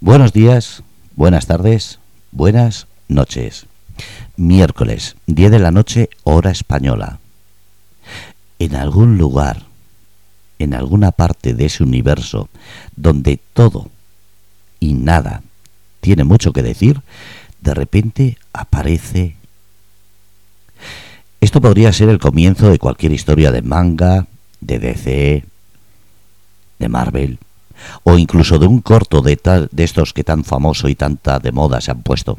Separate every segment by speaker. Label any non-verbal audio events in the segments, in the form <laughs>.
Speaker 1: Buenos días, buenas tardes, buenas noches. Miércoles, 10 de la noche, hora española. En algún lugar, en alguna parte de ese universo donde todo y nada tiene mucho que decir, de repente aparece... Esto podría ser el comienzo de cualquier historia de manga, de DC, de Marvel, o incluso de un corto de, tal, de estos que tan famoso y tanta de moda se han puesto.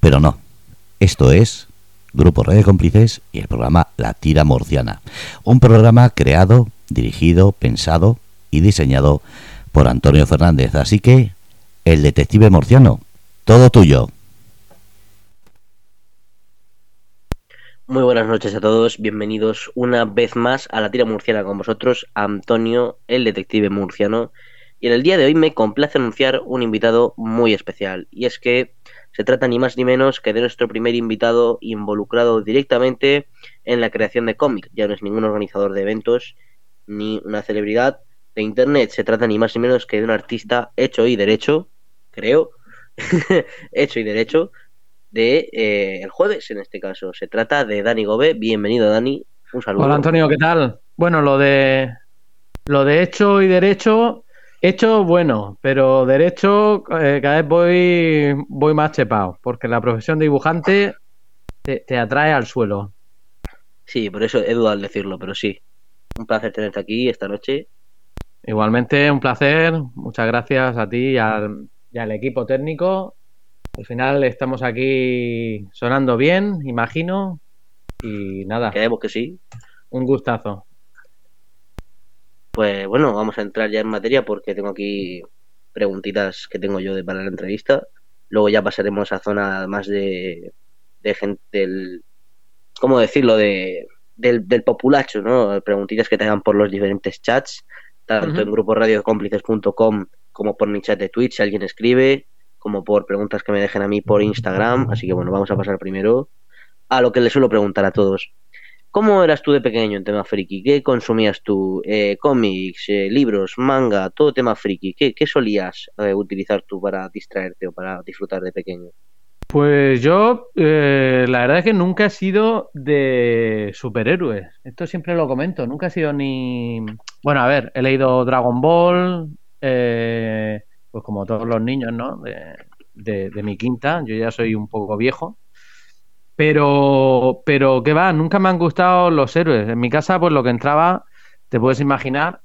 Speaker 1: Pero no, esto es Grupo Radio Cómplices y el programa La Tira Murciana, un programa creado, dirigido, pensado y diseñado por Antonio Fernández. Así que, el detective murciano, todo tuyo.
Speaker 2: Muy buenas noches a todos, bienvenidos una vez más a la tira murciana con vosotros, Antonio, el detective murciano. Y en el día de hoy me complace anunciar un invitado muy especial, y es que se trata ni más ni menos que de nuestro primer invitado involucrado directamente en la creación de cómic. Ya no es ningún organizador de eventos ni una celebridad de internet, se trata ni más ni menos que de un artista hecho y derecho, creo, <laughs> hecho y derecho, de eh, el jueves en este caso. Se trata de Dani Gobe. Bienvenido, Dani. Un saludo.
Speaker 3: Hola, Antonio, ¿qué tal? Bueno, lo de lo de hecho y derecho, hecho bueno, pero derecho eh, cada vez voy voy más chepado, porque la profesión de dibujante te, te atrae al suelo.
Speaker 2: Sí, por eso he dudado al decirlo, pero sí. Un placer tenerte aquí esta noche.
Speaker 3: Igualmente, un placer. Muchas gracias a ti y al, y al equipo técnico al final estamos aquí sonando bien, imagino. Y nada.
Speaker 2: Creemos que sí.
Speaker 3: Un gustazo.
Speaker 2: Pues bueno, vamos a entrar ya en materia porque tengo aquí preguntitas que tengo yo de para la entrevista. Luego ya pasaremos a zona más de, de gente del. ¿Cómo decirlo? De, del, del populacho, ¿no? Preguntitas que tengan por los diferentes chats, tanto uh -huh. en gruposradiocómplices.com como por mi chat de Twitch, si alguien escribe, como por preguntas que me dejen a mí por Instagram. Así que bueno, vamos a pasar primero a lo que le suelo preguntar a todos. ¿Cómo eras tú de pequeño en tema friki? ¿Qué consumías tú? Eh, ¿Cómics, eh, libros, manga, todo tema friki? ¿Qué, qué solías eh, utilizar tú para distraerte o para disfrutar de pequeño?
Speaker 3: Pues yo, eh, la verdad es que nunca he sido de superhéroes. Esto siempre lo comento. Nunca he sido ni. Bueno, a ver, he leído Dragon Ball, eh, pues como todos los niños, ¿no? De, de, mi quinta, yo ya soy un poco viejo. Pero, pero, ¿qué va? Nunca me han gustado los héroes. En mi casa, pues lo que entraba, te puedes imaginar,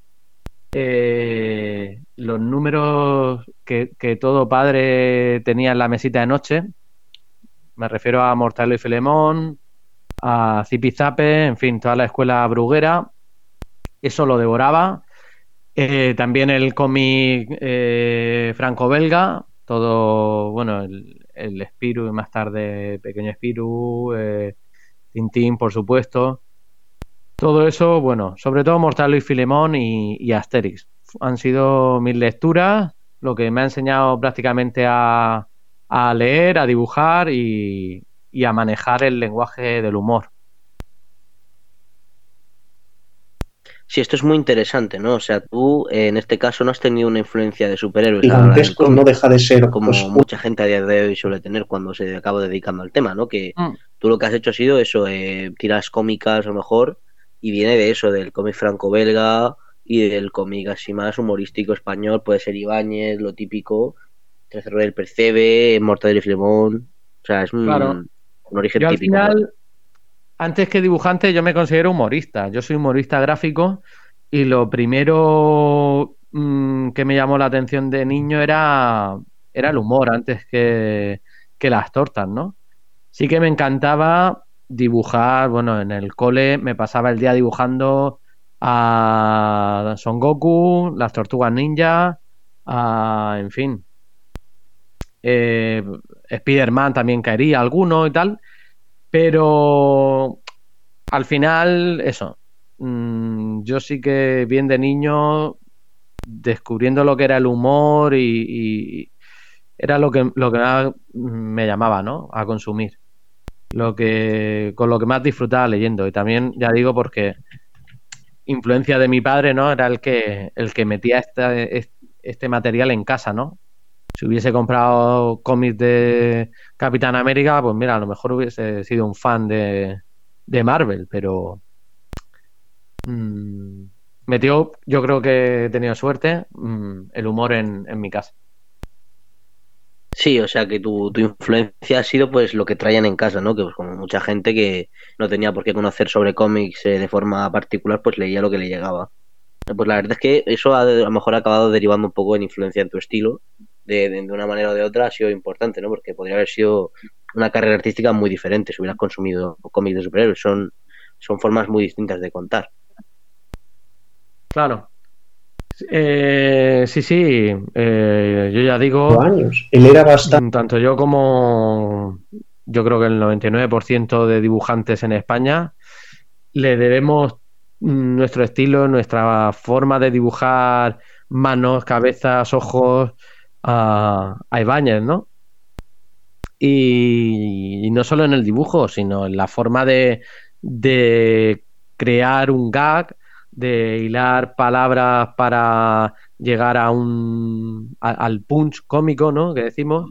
Speaker 3: eh, los números que, que, todo padre tenía en la mesita de noche. Me refiero a Mortalo y Filemón, a Zipizape, en fin, toda la escuela bruguera. Eso lo devoraba. Eh, también el cómic eh, franco-belga, todo, bueno, el, el Spiru y más tarde Pequeño Spiru, eh, Tintín, por supuesto. Todo eso, bueno, sobre todo Mortalo y Filemón y, Asterix. Han sido mis lecturas, lo que me ha enseñado prácticamente a, a leer, a dibujar y a manejar el lenguaje del humor.
Speaker 2: Sí, esto es muy interesante, ¿no? O sea, tú eh, en este caso no has tenido una influencia de superhéroes.
Speaker 4: Gigantesco no deja de ser.
Speaker 2: Como pues, mucha gente a día de hoy suele tener cuando se acaba dedicando al tema, ¿no? Que mm. tú lo que has hecho ha sido eso, eh, tiras cómicas a lo mejor, y viene de eso, del cómic franco-belga y del cómic así más humorístico español, puede ser Ibáñez, lo típico, Cerro del Percebe, Mortadelo y Filemón. O sea, es un,
Speaker 3: claro.
Speaker 2: un origen
Speaker 3: yo
Speaker 2: típico.
Speaker 3: Al final, ¿no? Antes que dibujante, yo me considero humorista. Yo soy humorista gráfico y lo primero mmm, que me llamó la atención de niño era, era el humor antes que, las tortas, ¿no? Sí que me encantaba dibujar, bueno, en el cole me pasaba el día dibujando a Son Goku, las tortugas ninja, a, en fin. Eh, Spider-Man también caería alguno y tal. Pero al final, eso. Mmm, yo sí que bien de niño, descubriendo lo que era el humor y, y era lo que, lo que más me llamaba, ¿no? A consumir. Lo que, con lo que más disfrutaba leyendo. Y también, ya digo, porque influencia de mi padre, ¿no? Era el que, el que metía esta, este material en casa, ¿no? Si hubiese comprado cómics de Capitán América, pues mira, a lo mejor hubiese sido un fan de, Marvel, pero mm, metió, yo creo que he tenido suerte, mm, el humor en, mi casa.
Speaker 2: Sí, o sea que tu, tu, influencia ha sido pues lo que traían en casa, ¿no? Que pues, como mucha gente que no tenía por qué conocer sobre cómics eh, de forma particular, pues leía lo que le llegaba. Pues la verdad es que eso ha, a lo mejor ha acabado derivando un poco en influencia en tu estilo, de, de, de, una manera o de otra ha sido importante, ¿no? Porque podría haber sido una carrera artística muy diferente si hubieras consumido cómics de superhéroes. Son, son formas muy distintas de contar.
Speaker 3: Claro, eh, sí, sí, eh, yo ya digo.
Speaker 4: Años. Él era bastante.
Speaker 3: Tanto yo como yo creo que el 99% de dibujantes en España le debemos nuestro estilo, nuestra forma de dibujar manos, cabezas, ojos a, a Ibáñez, ¿no? Y, no solo en el dibujo, sino en la forma de, de crear un gag de hilar palabras para llegar a un al punch cómico, ¿no? Que decimos.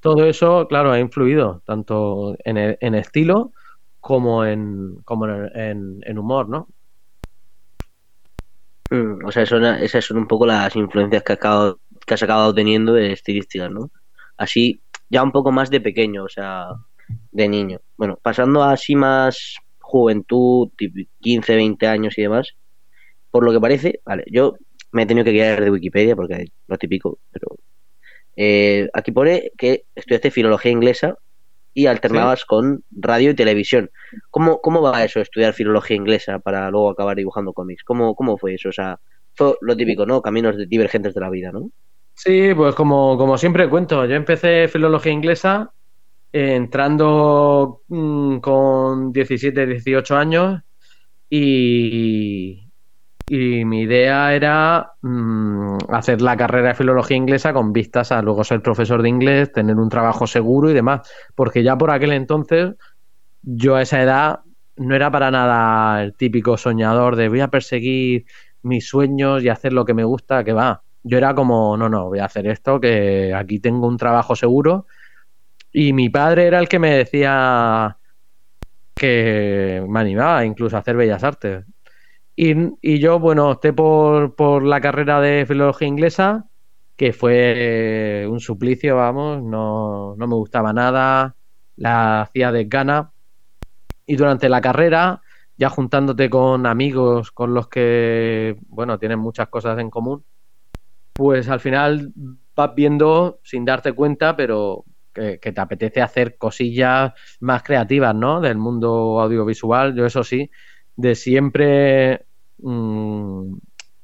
Speaker 3: Todo eso, claro, ha influido tanto en, el, en estilo como en como en, en humor, ¿no?
Speaker 2: Mm, o sea, son, esas son un poco las influencias que, acabo, que has acabado teniendo de estilísticas, ¿no? Así, ya un poco más de pequeño, o sea, de niño. Bueno, pasando a así más juventud, 15, 20 años y demás, por lo que parece, vale, yo me he tenido que guiar de Wikipedia porque lo típico, pero eh, aquí pone que estudiaste filología inglesa y alternabas ¿Sí? con radio y televisión. ¿Cómo, ¿Cómo va eso, estudiar filología inglesa para luego acabar dibujando cómics? ¿Cómo, ¿Cómo fue eso? O sea, fue lo típico, ¿no? Caminos divergentes de la vida, ¿no?
Speaker 3: Sí, pues como, como siempre cuento, yo empecé filología inglesa eh, entrando mmm, con 17, 18 años y, y mi idea era mmm, hacer la carrera de filología inglesa con vistas a luego ser profesor de inglés, tener un trabajo seguro y demás, porque ya por aquel entonces yo a esa edad no era para nada el típico soñador de voy a perseguir mis sueños y hacer lo que me gusta, que va. Yo era como, no, no, voy a hacer esto, que aquí tengo un trabajo seguro. Y mi padre era el que me decía que me animaba incluso a hacer bellas artes. Y, y yo, bueno, opté por, por, la carrera de filología inglesa, que fue un suplicio, vamos, no, no me gustaba nada, la hacía de gana. Y durante la carrera, ya juntándote con amigos con los que, bueno, tienen muchas cosas en común, pues al final vas viendo sin darte cuenta, pero que, que, te apetece hacer cosillas más creativas, ¿no? Del mundo audiovisual. Yo eso sí, de siempre mmm,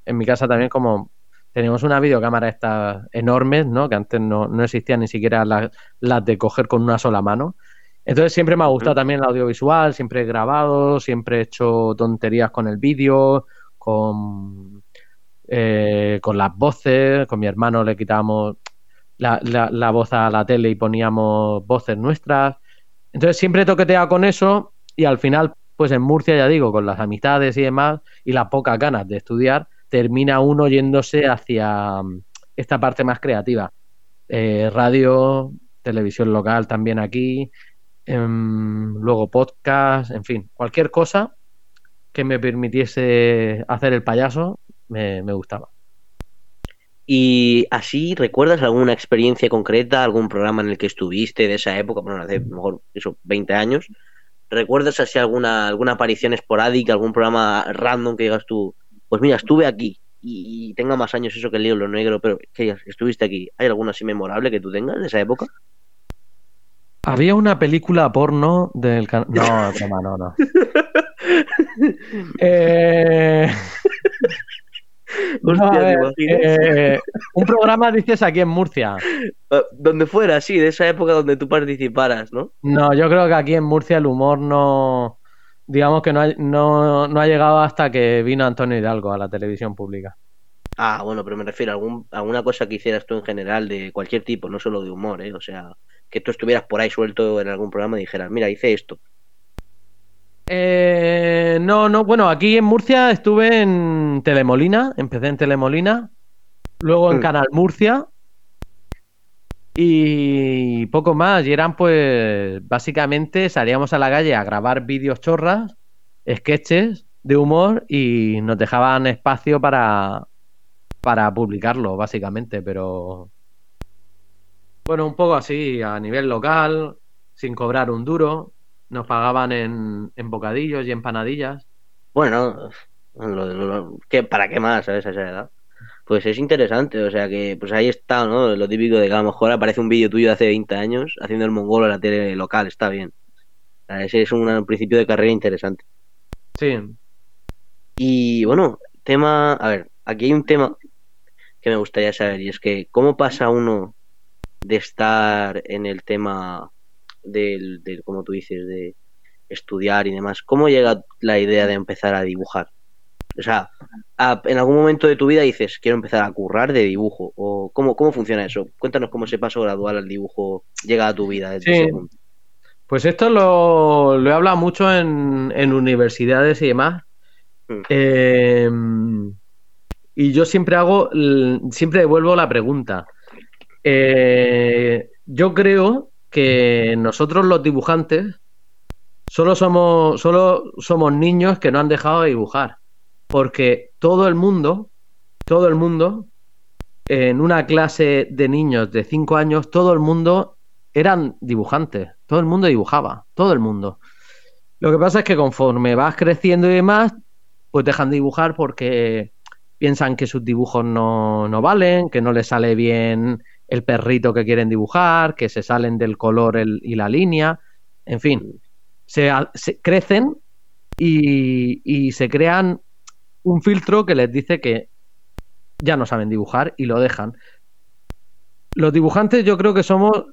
Speaker 3: en mi casa también como tenemos una videocámara estas enormes, ¿no? Que antes no, no existían ni siquiera las, las, de coger con una sola mano. Entonces siempre me ha gustado también el audiovisual, siempre he grabado, siempre he hecho tonterías con el vídeo, con, eh, con las voces, con mi hermano le quitábamos la, voz a la tele y poníamos voces nuestras. Entonces siempre he toqueteado con eso y al final pues en Murcia, ya digo, con las amistades y demás, y las pocas ganas de estudiar, termina uno yéndose hacia mm, esta parte más creativa. Eh, radio, televisión local también aquí, eh, luego podcast, en fin, cualquier cosa que me permitiese hacer el payaso, me, me gustaba.
Speaker 2: Y así, ¿recuerdas alguna experiencia concreta, algún programa en el que estuviste de esa época, bueno, hace mejor eso, 20 años, ¿Recuerdas así alguna, alguna aparición esporádica, algún programa random que digas tú, pues mira, estuve aquí y, y tenga más años eso que el libro negro, pero que estuviste aquí? ¿Hay alguna así memorable que tú tengas de esa época?
Speaker 3: Había una película porno del can... No, toma, no, no. <laughs> eh...
Speaker 2: Hostia,
Speaker 3: ver, eh, un programa dices aquí en Murcia.
Speaker 2: Donde fuera, sí, de esa época donde tú participaras, ¿no?
Speaker 3: No, yo creo que aquí en Murcia el humor no. Digamos que no ha, no, no ha llegado hasta que vino Antonio Hidalgo a la televisión pública.
Speaker 2: Ah, bueno, pero me refiero a algún, alguna cosa que hicieras tú en general de cualquier tipo, no solo de humor, ¿eh? O sea, que tú estuvieras por ahí suelto en algún programa y dijeras, mira, hice esto.
Speaker 3: Eh, no, no, bueno, aquí en Murcia estuve en Telemolina, empecé en Telemolina, luego en mm. Canal Murcia Y poco más. Y eran, pues, básicamente salíamos a la calle a grabar vídeos chorras, sketches de humor y nos dejaban espacio para, para publicarlo, básicamente. Pero, bueno, un poco así, a nivel local, sin cobrar un duro. Nos pagaban en, en bocadillos y empanadillas.
Speaker 2: Bueno, lo, lo, ¿qué, ¿para qué más, sabes, a esa edad? Pues es interesante, o sea que pues ahí está, ¿no? Lo típico de que a lo mejor aparece un vídeo tuyo de hace 20 años haciendo el mongolo en la tele local, está bien. O sea, ese es un, un principio de carrera interesante.
Speaker 3: Sí.
Speaker 2: Y bueno, tema, a ver, aquí hay un tema que me gustaría saber y es que cómo pasa uno de estar en el tema del, del como tú dices, de estudiar y demás, ¿cómo llega la idea de empezar a dibujar? O sea, a, en algún momento de tu vida dices, quiero empezar a currar de dibujo. ¿O cómo, cómo funciona eso? Cuéntanos cómo ese paso gradual al dibujo llega a tu vida desde
Speaker 3: Sí.
Speaker 2: ese punto.
Speaker 3: Pues esto lo, lo he hablado mucho en, en universidades y demás.
Speaker 2: Mm.
Speaker 3: Eh, y yo siempre hago, siempre devuelvo la pregunta. Eh, yo creo que nosotros los dibujantes solo somos, solo somos niños que no han dejado de dibujar. Porque todo el mundo, todo el mundo, en una clase de niños de 5 años, todo el mundo eran dibujantes. Todo el mundo dibujaba, todo el mundo. Lo que pasa es que conforme vas creciendo y demás, pues dejan de dibujar porque piensan que sus dibujos no, no valen, que no les sale bien el perrito que quieren dibujar, que se salen del color el- y la línea, en fin, se, crecen y, y se crean un filtro que les dice que ya no saben dibujar y lo dejan. Los dibujantes yo creo que somos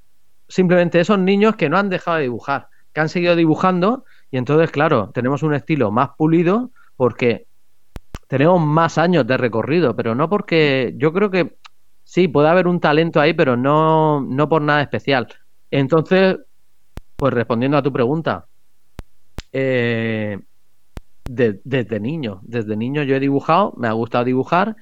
Speaker 3: simplemente esos niños que no han dejado de dibujar, que han seguido dibujando y entonces, claro, tenemos un estilo más pulido porque tenemos más años de recorrido, pero no porque yo creo que sí, puede haber un talento ahí, pero no, no por nada especial. Entonces, pues respondiendo a tu pregunta, eh, de- desde niño, desde niño yo he dibujado, me ha gustado dibujar,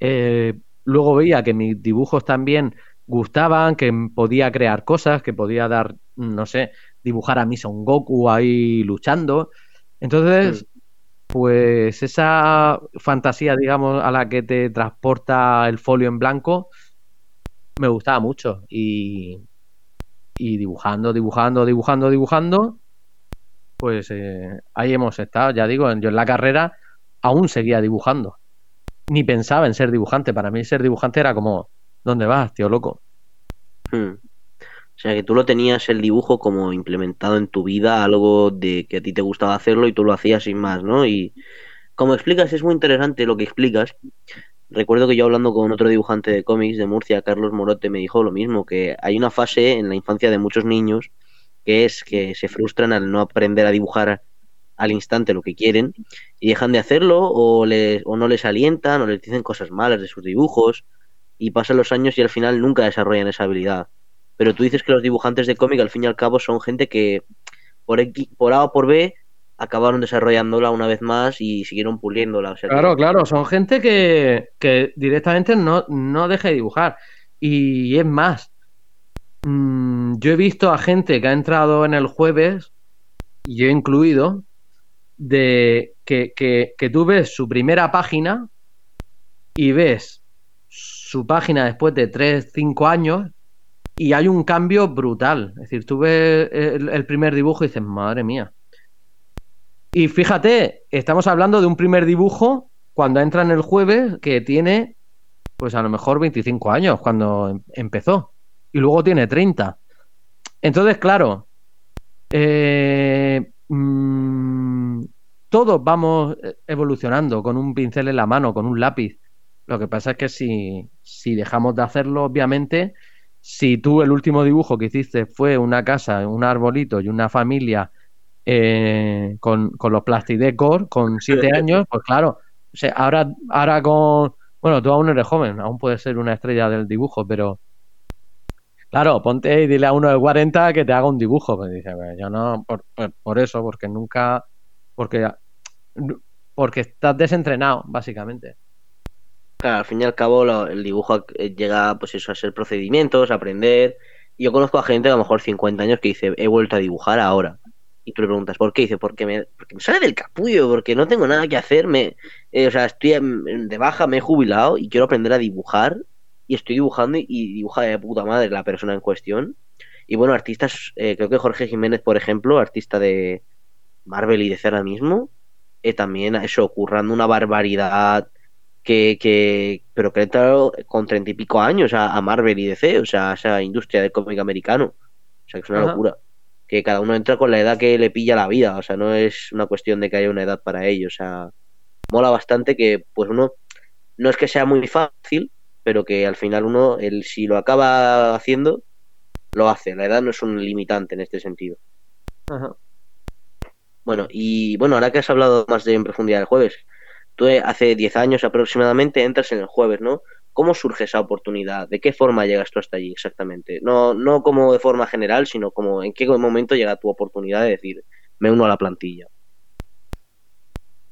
Speaker 3: eh, luego veía que mis dibujos también gustaban, que podía crear cosas, que podía dar, no sé, dibujar a Son Goku ahí luchando. Entonces, pues esa fantasía, digamos, a la que te transporta el folio en blanco, me gustaba mucho. Y, y dibujando, dibujando, dibujando, dibujando, pues eh, ahí hemos estado. Ya digo, yo en la carrera aún seguía dibujando. Ni pensaba en ser dibujante. Para mí ser dibujante era como, ¿dónde vas, tío loco?
Speaker 2: Hmm. O sea que tú lo tenías el dibujo como implementado en tu vida, algo de que a ti te gustaba hacerlo y tú lo hacías sin más, ¿no? Y como explicas, es muy interesante lo que explicas. Recuerdo que yo hablando con otro dibujante de cómics de Murcia, Carlos Morote, me dijo lo mismo, que hay una fase en la infancia de muchos niños que es que se frustran al no aprender a dibujar al instante lo que quieren y dejan de hacerlo o, les, o no les alientan o les dicen cosas malas de sus dibujos y pasan los años y al final nunca desarrollan esa habilidad. Pero tú dices que los dibujantes de cómic al fin y al cabo son gente que por, por A o por B acabaron desarrollándola una vez más y siguieron puliéndola.
Speaker 3: Claro, claro, son gente que, que directamente no, no deja de dibujar. Y es más, mm, yo he visto a gente que ha entrado en el jueves, y yo incluido, de que, que, que tú ves su primera página y ves su página después de 3, 5 años y hay un cambio brutal. Es decir, tú ves el, el primer dibujo y dices, madre mía. Y fíjate, estamos hablando de un primer dibujo cuando entra en el jueves que tiene, pues a lo mejor 25 años cuando em- empezó. Y luego tiene 30. Entonces, claro, eh, mm, todos vamos eh, evolucionando con un pincel en la mano, con un lápiz. Lo que pasa es que si, si dejamos de hacerlo, obviamente, si tú el último dibujo que hiciste fue una casa, un arbolito y una familia eh, con, con los Plastidecor con siete años, pues claro, o sea, ahora, ahora con, bueno, tú aún eres joven, aún puedes ser una estrella del dibujo, pero claro, ponte y dile a uno de 40 que te haga un dibujo, pues dice, "Pues yo no, por, por, por eso, porque nunca, porque, porque estás desentrenado, básicamente.
Speaker 2: Claro, al fin y al cabo el dibujo eh, llega pues eso a ser procedimientos, aprender. Y yo conozco a gente de a lo mejor 50 años que dice, he vuelto a dibujar ahora. Y tú le preguntas, ¿por qué? Dice, porque me, porque me sale del capullo, porque no tengo nada que hacer, me, eh, o sea, estoy de baja, me he jubilado y quiero aprender a dibujar. Y estoy dibujando y, dibuja de puta madre la persona en cuestión. Y bueno, artistas, eh, creo que Jorge Jiménez, por ejemplo, artista de Marvel y DC ahora mismo, eh, también eso, currando una barbaridad que, que pero que ha entrado con treinta y pico años a, a Marvel y DC, o sea, a esa industria del cómic americano. O sea, que es una
Speaker 3: Ajá.
Speaker 2: locura. Que cada uno entra con la edad que le pilla la vida, o sea, no es una cuestión de que haya una edad para ello, o sea, mola bastante que pues uno no es que sea muy fácil, pero que al final uno, el, si lo acaba haciendo, lo hace. La edad no es un limitante en este sentido.
Speaker 3: Ajá.
Speaker 2: Bueno, y bueno, ahora que has hablado más de en profundidad del jueves, tú eh, hace 10 años aproximadamente entras en el jueves, ¿no? ¿Cómo surge esa oportunidad? ¿De qué forma llegas tú hasta allí exactamente? No, no como de forma general, sino como en qué momento llega tu oportunidad de decir, me uno a la plantilla.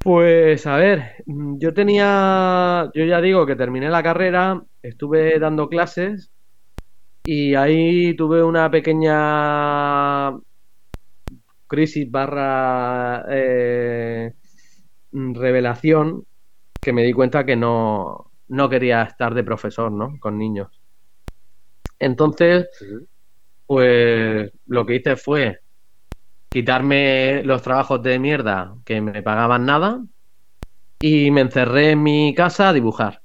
Speaker 3: Pues a ver, yo tenía, yo ya digo que terminé la carrera, estuve dando clases y ahí tuve una pequeña crisis barra eh, revelación que me di cuenta que no, no quería estar de profesor, ¿no? Con niños. Entonces, pues lo que hice fue quitarme los trabajos de mierda que me pagaban nada y me encerré en mi casa a dibujar.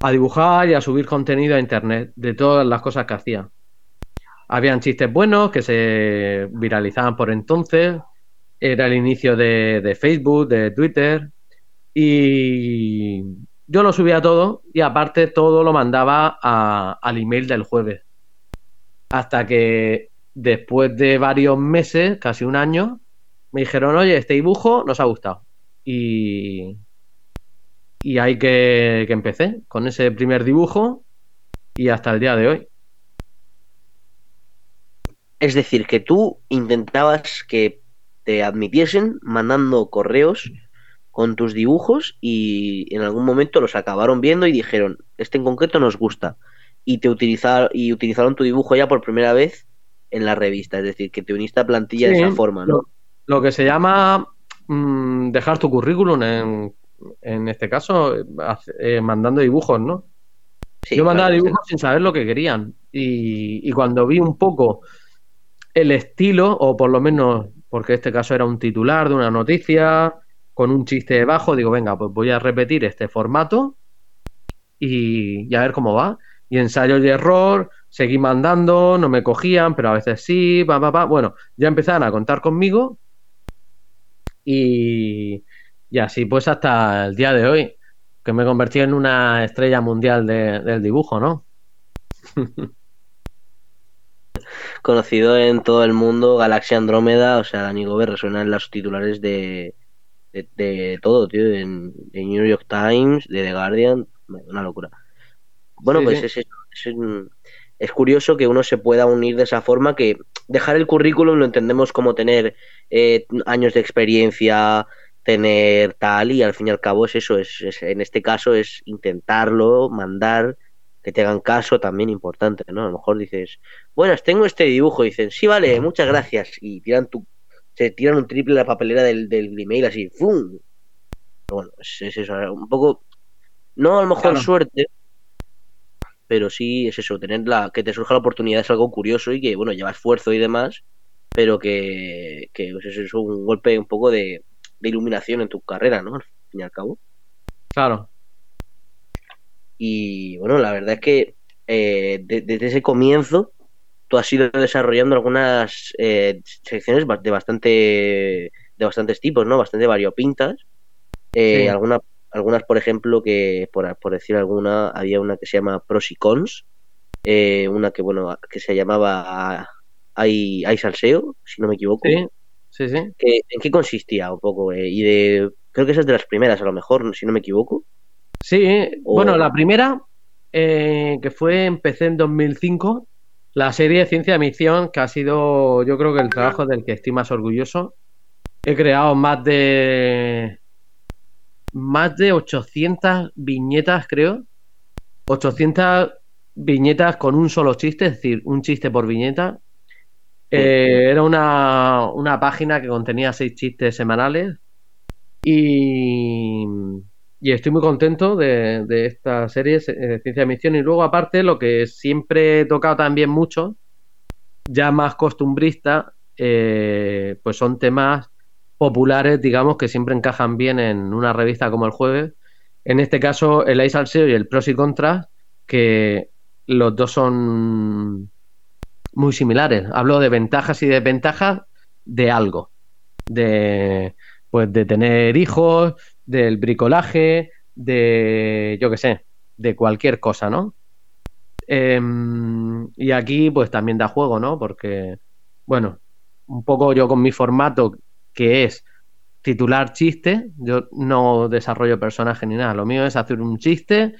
Speaker 3: A dibujar y a subir contenido a internet de todas las cosas que hacía. Habían chistes buenos que se viralizaban por entonces. Era el inicio de, Facebook, de Twitter. Y yo lo subía todo y aparte todo lo mandaba a- al email del jueves. Hasta que después de varios meses, casi un año, me dijeron, oye, este dibujo nos ha gustado. Y, y ahí que, que empecé con ese primer dibujo y hasta el día de hoy.
Speaker 2: Es decir, que tú intentabas que te admitiesen mandando correos con tus dibujos y en algún momento los acabaron viendo y dijeron, este en concreto nos gusta. Y te utilizaron, y utilizaron tu dibujo ya por primera vez en la revista. Es decir, que te uniste a plantilla de esa forma, ¿no?
Speaker 3: Lo, lo que se llama mm, dejar tu currículum en, en este caso, eh, mandando dibujos, ¿no?
Speaker 2: Sí,
Speaker 3: Yo mandaba
Speaker 2: claro,
Speaker 3: dibujos sin saber lo que querían. Y, y cuando vi un poco el estilo, o por lo menos, porque este caso era un titular de una noticia, con un chiste debajo, digo, venga, pues voy a repetir este formato y, a ver cómo va. Y ensayo y error, seguí mandando, no me cogían, pero a veces sí, pa, pa, pa. Bueno, ya empezaron a contar conmigo y, y así pues hasta el día de hoy, que me convertí en una estrella mundial de- del dibujo, ¿no? <laughs>
Speaker 2: conocido en todo el mundo, Galaxia Andrómeda, o sea, Dani Gober resuena en los titulares de, de, de todo, tío, en, de New York Times, de The Guardian, una locura. Bueno,
Speaker 3: Sí,
Speaker 2: pues
Speaker 3: sí.
Speaker 2: es, es, es, curioso que uno se pueda unir de esa forma, que dejar el currículum lo entendemos como tener eh, años de experiencia, tener tal, y al fin y al cabo es eso, es, es- en este caso es intentarlo, mandar, que te hagan caso, también importante, ¿no? A lo mejor dices, buenas, tengo este dibujo, y dicen, sí, vale, muchas gracias, y tiran tu, se tiran un triple a la papelera del, del email así, ¡fum! Pero bueno, es, es eso, un poco, no a lo mejor
Speaker 3: Claro.
Speaker 2: suerte, pero sí es eso, tener la, que te surja la oportunidad es algo curioso y que, bueno, lleva esfuerzo y demás, pero que, que pues es eso, un golpe un poco de, de iluminación en tu carrera, ¿no? Al fin y al cabo.
Speaker 3: Claro.
Speaker 2: Y bueno, la verdad es que eh, de- desde ese comienzo tú has ido desarrollando algunas eh, secciones de bastante de bastantes tipos, ¿no? Bastante variopintas. Eh,
Speaker 3: Sí.
Speaker 2: alguna- algunas, por ejemplo, que por, por decir alguna, había una que se llama Pros y Cons, eh, una que bueno, que se llamaba Hay, hay salseo, si no me equivoco.
Speaker 3: Sí, sí, sí.
Speaker 2: Que- ¿En qué consistía un poco? eh? Y de creo que esa es de las primeras, a lo mejor, si no me equivoco.
Speaker 3: Sí,
Speaker 2: O-
Speaker 3: bueno, la primera, eh, que fue, empecé en 2005, la serie de ciencia de ficción, que ha sido, yo creo que el trabajo del que estoy más orgulloso. He creado más de más de 800 viñetas, creo. 800 viñetas con un solo chiste, es decir, un chiste por viñeta. Eh, era una, una página que contenía seis chistes semanales y, y estoy muy contento de, esta serie de ciencia de misión. Y luego, aparte, lo que siempre he tocado también mucho, ya más costumbrista, eh, pues son temas populares, digamos, que siempre encajan bien en una revista como El Jueves. En este caso, el Ice Salseo y el Pros y Contras, que los dos son muy similares. Hablo de ventajas y desventajas de algo. De pues de tener hijos, del bricolaje, de yo qué sé, de cualquier cosa, ¿no? Em, y aquí pues también da juego, ¿no? Porque, bueno, un poco yo con mi formato que es titular chiste, yo no desarrollo personaje ni nada, lo mío es hacer un chiste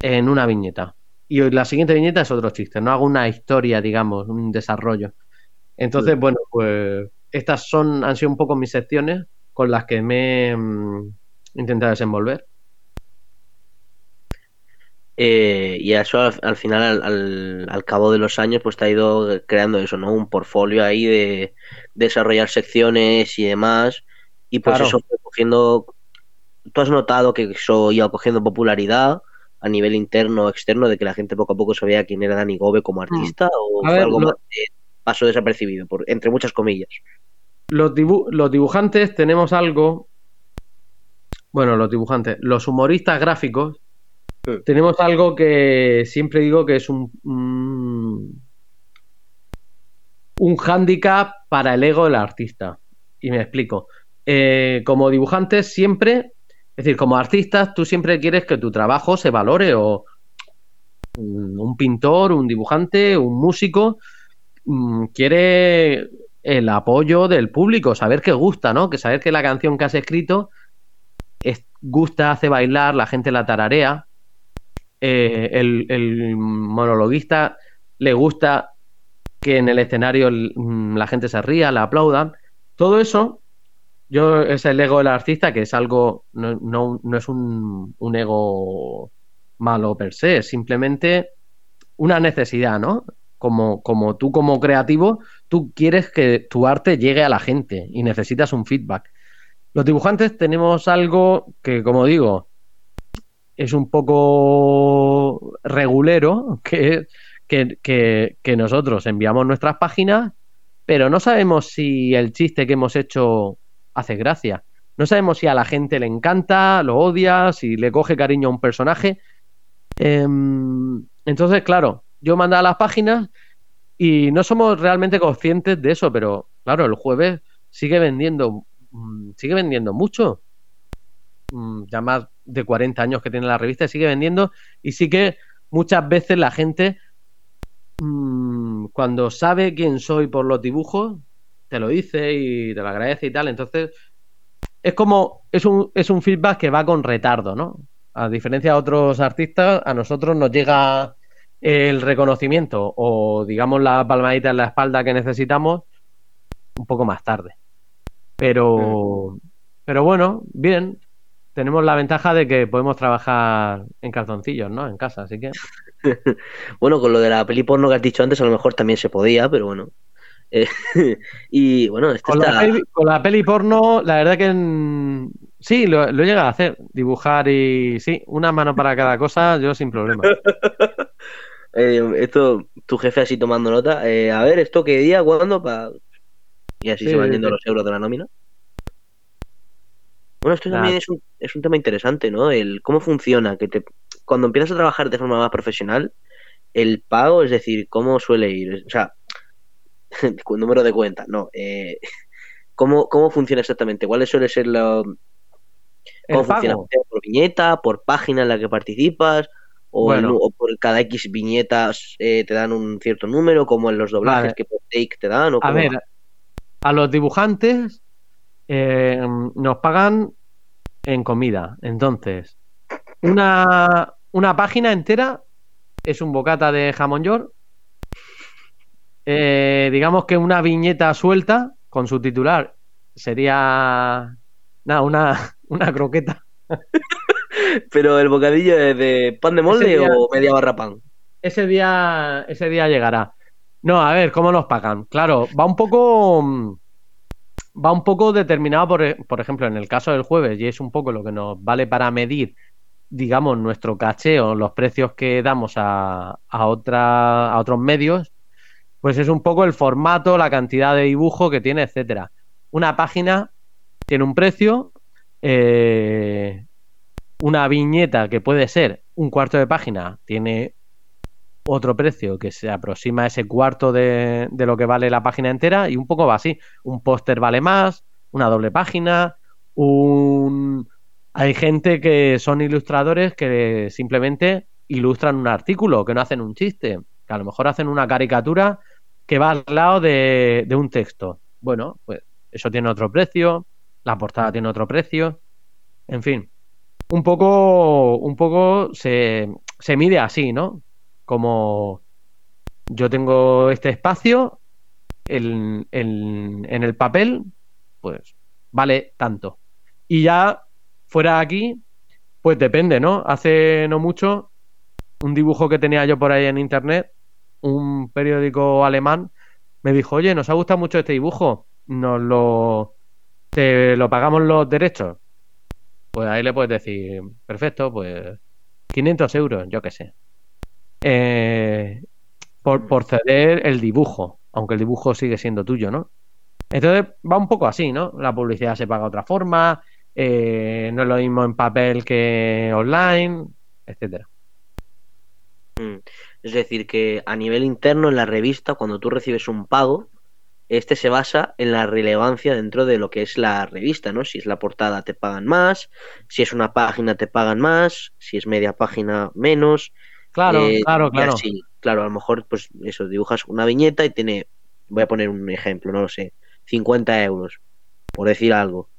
Speaker 3: en una viñeta. Y la siguiente viñeta es otro chiste, no hago una historia, digamos, un desarrollo. Entonces,
Speaker 2: Sí.
Speaker 3: bueno, pues estas son, han sido un poco mis secciones con las que me he mm, intentado desenvolver.
Speaker 2: Eh, y eso al, al final, al, al- al cabo de los años, pues te ha ido creando eso, ¿no? Un portfolio ahí de, desarrollar secciones y demás. Y pues
Speaker 3: Claro.
Speaker 2: eso fue cogiendo. Tú has notado que eso iba cogiendo popularidad a nivel interno o externo, de que la gente poco a poco sabía quién era Dani Gobe como artista, o
Speaker 3: Mm. A
Speaker 2: fue
Speaker 3: ver,
Speaker 2: algo más que pasó desapercibido, por, entre muchas comillas.
Speaker 3: Los, dibu- los dibujantes tenemos algo. Bueno, los dibujantes, los humoristas gráficos, tenemos algo que siempre digo que es un. Un, un hándicap para el ego del artista. Y me explico. Eh, como dibujantes, siempre. Es decir, como artistas, tú siempre quieres que tu trabajo se valore o. Un pintor, un dibujante, un músico mm, quiere el apoyo del público, saber que gusta, ¿no? Que saber que la canción que has escrito es- gusta, hace bailar, la gente la tararea. Eh, el, el monologuista le gusta que en el escenario mm, la gente se ría, la aplaudan. Todo eso, yo es el ego del artista, que es algo, no, no, no es un, un ego malo per se, es simplemente una necesidad, ¿no? Como, como tú como creativo, tú quieres que tu arte llegue a la gente y necesitas un feedback. Los dibujantes tenemos algo que, como digo, es un poco regulero, <laughs> que que- que nosotros enviamos nuestras páginas, pero no sabemos si el chiste que hemos hecho hace gracia. No sabemos si a la gente le encanta, lo odia, si le coge cariño a un personaje. Em, entonces, claro, yo mandaba las páginas y no somos realmente conscientes de eso, pero claro, el jueves sigue vendiendo, mm, sigue vendiendo mucho. Mm, Ya más de 40 años que tiene la revista, y sigue vendiendo y sí que muchas veces la gente, mm, cuando sabe quién soy por los dibujos, te lo dice y te lo agradece y tal. Entonces, es como, es un, es un feedback que va con retardo, ¿no? A diferencia de otros artistas, a nosotros nos llega el reconocimiento o, digamos, la palmadita en la espalda que necesitamos un poco más tarde. Pero, pero bueno, bien. Tenemos la ventaja de que podemos trabajar en calzoncillos, ¿no? En casa, así que. <laughs>
Speaker 2: Bueno, con lo de la peli porno que has dicho antes, a lo mejor también se podía, pero bueno. Eh, <laughs> y bueno, esto
Speaker 3: Con la,
Speaker 2: está.
Speaker 3: peli, con la peli porno, la verdad que mm, sí, lo, lo he llegado a hacer. Dibujar y sí, una mano para cada cosa, yo sin problema. <laughs>
Speaker 2: Eh, esto, tu jefe así tomando nota. Eh, a ver, ¿esto qué día? ¿Cuándo? Pa... Y así
Speaker 3: Sí,
Speaker 2: se van yendo
Speaker 3: sí.
Speaker 2: los euros de la nómina. Bueno, esto también es un, es un tema interesante, ¿no? El cómo funciona, que te cuando empiezas a trabajar de forma más profesional, el pago, es decir, cómo suele ir, o sea, <laughs> número de cuenta, no, eh, <laughs> ¿cómo, cómo funciona exactamente? ¿Cuáles suele ser lo,
Speaker 3: El
Speaker 2: cómo funciona? ¿Por viñeta, por página en la que participas? O,
Speaker 3: Bueno.
Speaker 2: o por cada X viñetas eh, te dan un cierto número, como en los doblajes
Speaker 3: Vale.
Speaker 2: que por take te dan? ¿o
Speaker 3: A ver,
Speaker 2: va?
Speaker 3: a los dibujantes eh, nos pagan en comida. Entonces, una, una página entera es un bocata de jamón york. Eh, digamos que una viñeta suelta con su titular sería nada, una, <laughs> una croqueta. <laughs>
Speaker 2: Pero el bocadillo es de pan de molde
Speaker 3: día-
Speaker 2: o media barra pan.
Speaker 3: Ese día, ese día llegará. No, a ver, ¿cómo nos pagan? Claro, va un poco. mm, Va un poco determinado, por, e- por ejemplo, en el caso del jueves, y es un poco lo que nos vale para medir, digamos, nuestro caché o los precios que damos a, a, otra, a otros medios, pues es un poco el formato, la cantidad de dibujo que tiene, etcétera. Una página tiene un precio, eh, una viñeta que puede ser un cuarto de página tiene otro precio que se aproxima a ese cuarto de, lo que vale la página entera y un poco va así. Un póster vale más, una doble página, un... Hay gente que son ilustradores que simplemente ilustran un artículo, que no hacen un chiste, que a lo mejor hacen una caricatura que va al lado de, de un texto. Bueno, pues eso tiene otro precio, la portada tiene otro precio, en fin. Un poco, un poco se, se mide así, ¿no? Como yo tengo este espacio, el- en el papel, pues vale tanto. Y ya fuera de aquí, pues depende, ¿no? Hace no mucho, un dibujo que tenía yo por ahí en internet, un periódico alemán, me dijo, oye, nos ha gustado mucho este dibujo, nos lo, te lo pagamos los derechos. Pues ahí le puedes decir, perfecto, pues 500 euros, yo qué sé. Eh, por, por ceder el dibujo, aunque el dibujo sigue siendo tuyo, ¿no? Entonces va un poco así, ¿no? La publicidad se paga de otra forma, eh, no es lo mismo en papel que online, etcétera.
Speaker 2: Mm. Es decir, que a nivel interno en la revista, cuando tú recibes un pago, este se basa en la relevancia dentro de lo que es la revista, ¿no? Si es la portada te pagan más, si es una página te pagan más, si es media página menos.
Speaker 3: Claro,
Speaker 2: eh,
Speaker 3: claro, claro.
Speaker 2: así. Claro, a lo mejor, pues eso, dibujas una viñeta y tiene, voy a poner un ejemplo, no lo sé, 50 euros, por decir algo.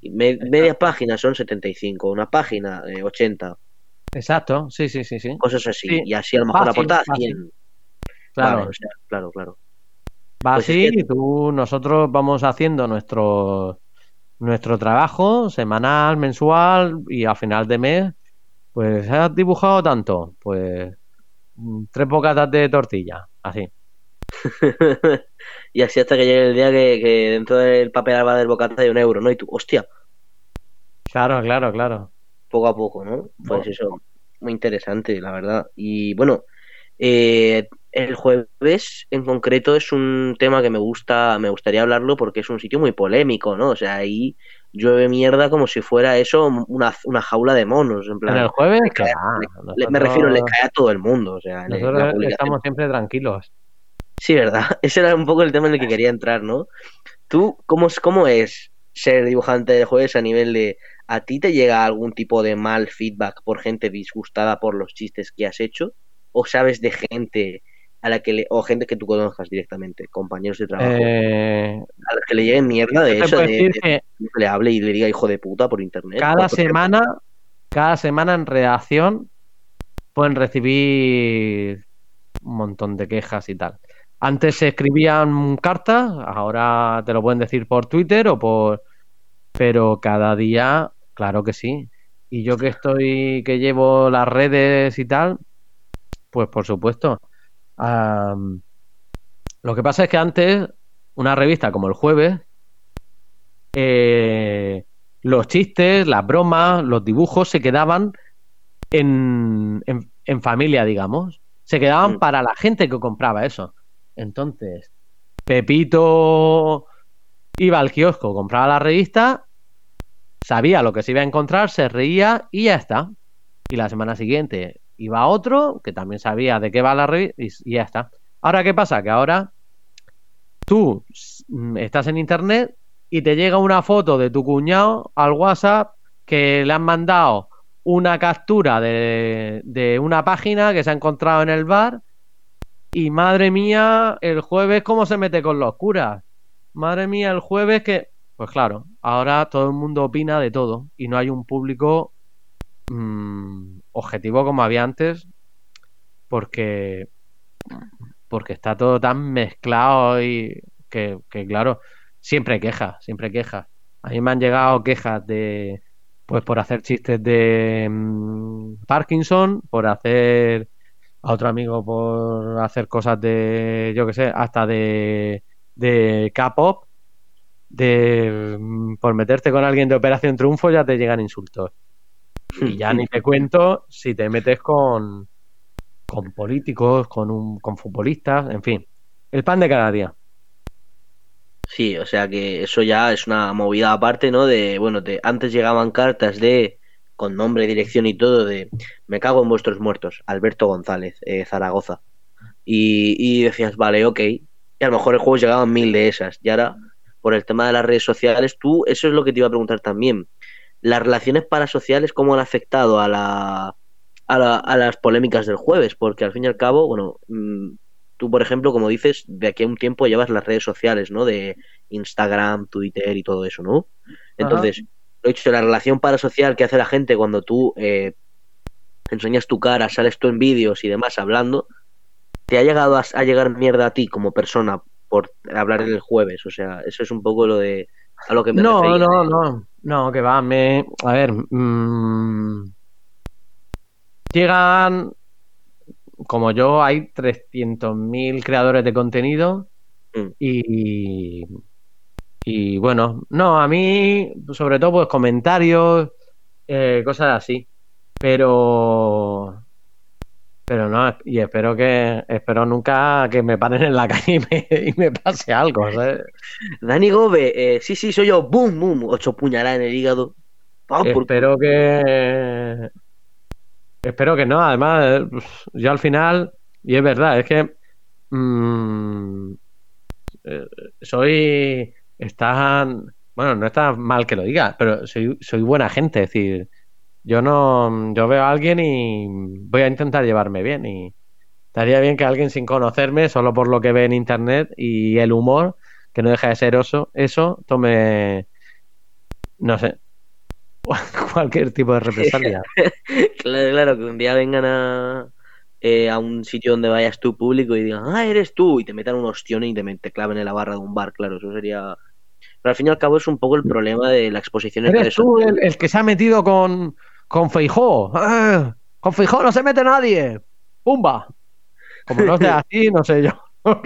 Speaker 2: Y me- media página son 75, una página eh, 80,
Speaker 3: Exacto, sí, sí, sí, sí.
Speaker 2: cosas así.
Speaker 3: Sí.
Speaker 2: Y así a lo mejor la portada
Speaker 3: fácil.
Speaker 2: 100.
Speaker 3: Claro,
Speaker 2: Vale, o sea, claro, claro.
Speaker 3: Va
Speaker 2: pues es
Speaker 3: así
Speaker 2: que-
Speaker 3: y tú, nosotros vamos haciendo nuestro, nuestro trabajo semanal, mensual y a final de mes, pues has dibujado tanto, pues mm, tres bocatas de tortilla, así. <laughs>
Speaker 2: y así hasta que llegue el día que, que dentro del papel va del bocata de un euro, ¿no? Y tú, hostia,
Speaker 3: Claro, claro, claro.
Speaker 2: poco a poco, ¿no? Pues eso, muy interesante, la verdad. Y bueno, eh, el jueves en concreto es un tema que me gusta, me gustaría hablarlo porque es un sitio muy polémico, ¿no? O sea, ahí llueve mierda como si fuera eso una, una jaula de monos, en plan.
Speaker 3: En el jueves,
Speaker 2: le cae- le- me refiero, le cae a todo el mundo, o sea,
Speaker 3: Nosotros estamos siempre tranquilos.
Speaker 2: Sí, ¿verdad? <laughs> Ese era un poco el tema en el que quería entrar, ¿no? ¿Tú cómo, es- cómo es ser dibujante de jueves a nivel de... ¿A ti te llega algún tipo de mal feedback por gente disgustada por los chistes que has hecho? ¿O sabes de gente a la que le... o gente que tú conozcas directamente, compañeros de trabajo,
Speaker 3: Eh,
Speaker 2: a los que le llegue mierda de eso,
Speaker 3: puedo
Speaker 2: de,
Speaker 3: decir
Speaker 2: de-
Speaker 3: que
Speaker 2: que le hable y le diga hijo de puta por internet?
Speaker 3: cada
Speaker 2: ¿Cuánto te-
Speaker 3: semana, cada semana en redacción pueden recibir un montón de quejas y tal. Antes se escribían cartas, ahora te lo pueden decir por Twitter o por... Pero cada día, claro que sí. Y yo que estoy, que llevo las redes y tal, pues por supuesto. Lo que pasa es que antes, una revista como el jueves, eh, los chistes, las bromas, los dibujos se quedaban en, en- en familia, digamos. Se quedaban
Speaker 2: Mm.
Speaker 3: para la gente que compraba eso. Entonces, Pepito iba al kiosco, compraba la revista, sabía lo que se iba a encontrar, se reía y ya está. Y la semana siguiente iba otro que también sabía de qué va la revista y, ya está. Ahora, ¿qué pasa? Que ahora tú mm, estás en internet y te llega una foto de tu cuñado al WhatsApp que le han mandado una captura de, de una página que se ha encontrado en el bar y madre mía, el jueves cómo se mete con los curas. Madre mía, el jueves que... Pues claro, ahora todo el mundo opina de todo y no hay un público mm, objetivo como había antes porque porque está todo tan mezclado y que, claro, siempre quejas, siempre quejas. A mí me han llegado quejas de, pues por hacer chistes de mm, Parkinson, por hacer a otro amigo por hacer cosas de, yo qué sé, hasta de, de K-pop, de mm, por meterte con alguien de Operación Triunfo ya te llegan insultos. Y ya ni te cuento si te metes con, con políticos, con, un, con futbolistas, en fin. El pan de cada día.
Speaker 2: Sí, o sea que eso ya es una movida aparte, ¿no? De, bueno, te, antes llegaban cartas de, con nombre, dirección y todo, de, me cago en vuestros muertos, Alberto González, eh, Zaragoza. Y, y decías, vale, ok. Y a lo mejor el juego llegaban mil de esas. Y ahora, por el tema de las redes sociales, tú, eso es lo que te iba a preguntar también. Las relaciones parasociales, ¿cómo han afectado a la, a, la, a las polémicas del jueves? Porque al fin y al cabo, bueno, mm, tú, por ejemplo, como dices, de aquí a un tiempo llevas las redes sociales, ¿no? De Instagram, Twitter y todo eso, ¿no? Entonces, lo he dicho, la relación parasocial que hace la gente cuando tú eh, enseñas tu cara, sales tú en vídeos y demás hablando, ¿te ha llegado a, a, llegar mierda a ti como persona por hablar en el jueves? O sea, eso es un poco lo de... A lo que me
Speaker 3: no,
Speaker 2: refería.
Speaker 3: no, no, no, que va, me... A ver, mmm, llegan como yo, hay 300.000 creadores de contenido
Speaker 2: Mm.
Speaker 3: y, y bueno, no, a mí sobre todo pues comentarios, eh, cosas así, pero pero no, y espero que espero nunca que me paren en la calle y me, y me pase algo, ¿sabes?
Speaker 2: Dani Gobe, eh, sí, sí, soy yo, boom, boom, ocho puñaladas en el hígado. Vamos por
Speaker 3: Espero que espero que no, además yo al final y es verdad, es que mm, eh, soy están bueno, no está mal que lo diga, pero soy, soy buena gente, es decir, yo no yo veo a alguien y voy a intentar llevarme bien y estaría bien que alguien sin conocerme, solo por lo que ve en internet y el humor, que no deja de ser oso, eso tome no sé, <laughs> cualquier tipo de represalia. <laughs>
Speaker 2: claro, claro, que un día vengan a, eh, a un sitio donde vayas tú público y digan, ah, eres tú, y te metan un ostión y te, te claven en la barra de un bar, claro, eso sería... Pero al fin y al cabo es un poco el problema de la exposición
Speaker 3: Eres tú el, el que se ha metido con, con Feijó. ¡Ah! Con Feijó no se mete nadie. ¡Pumba! Como no sea <laughs> así, no sé yo. <laughs>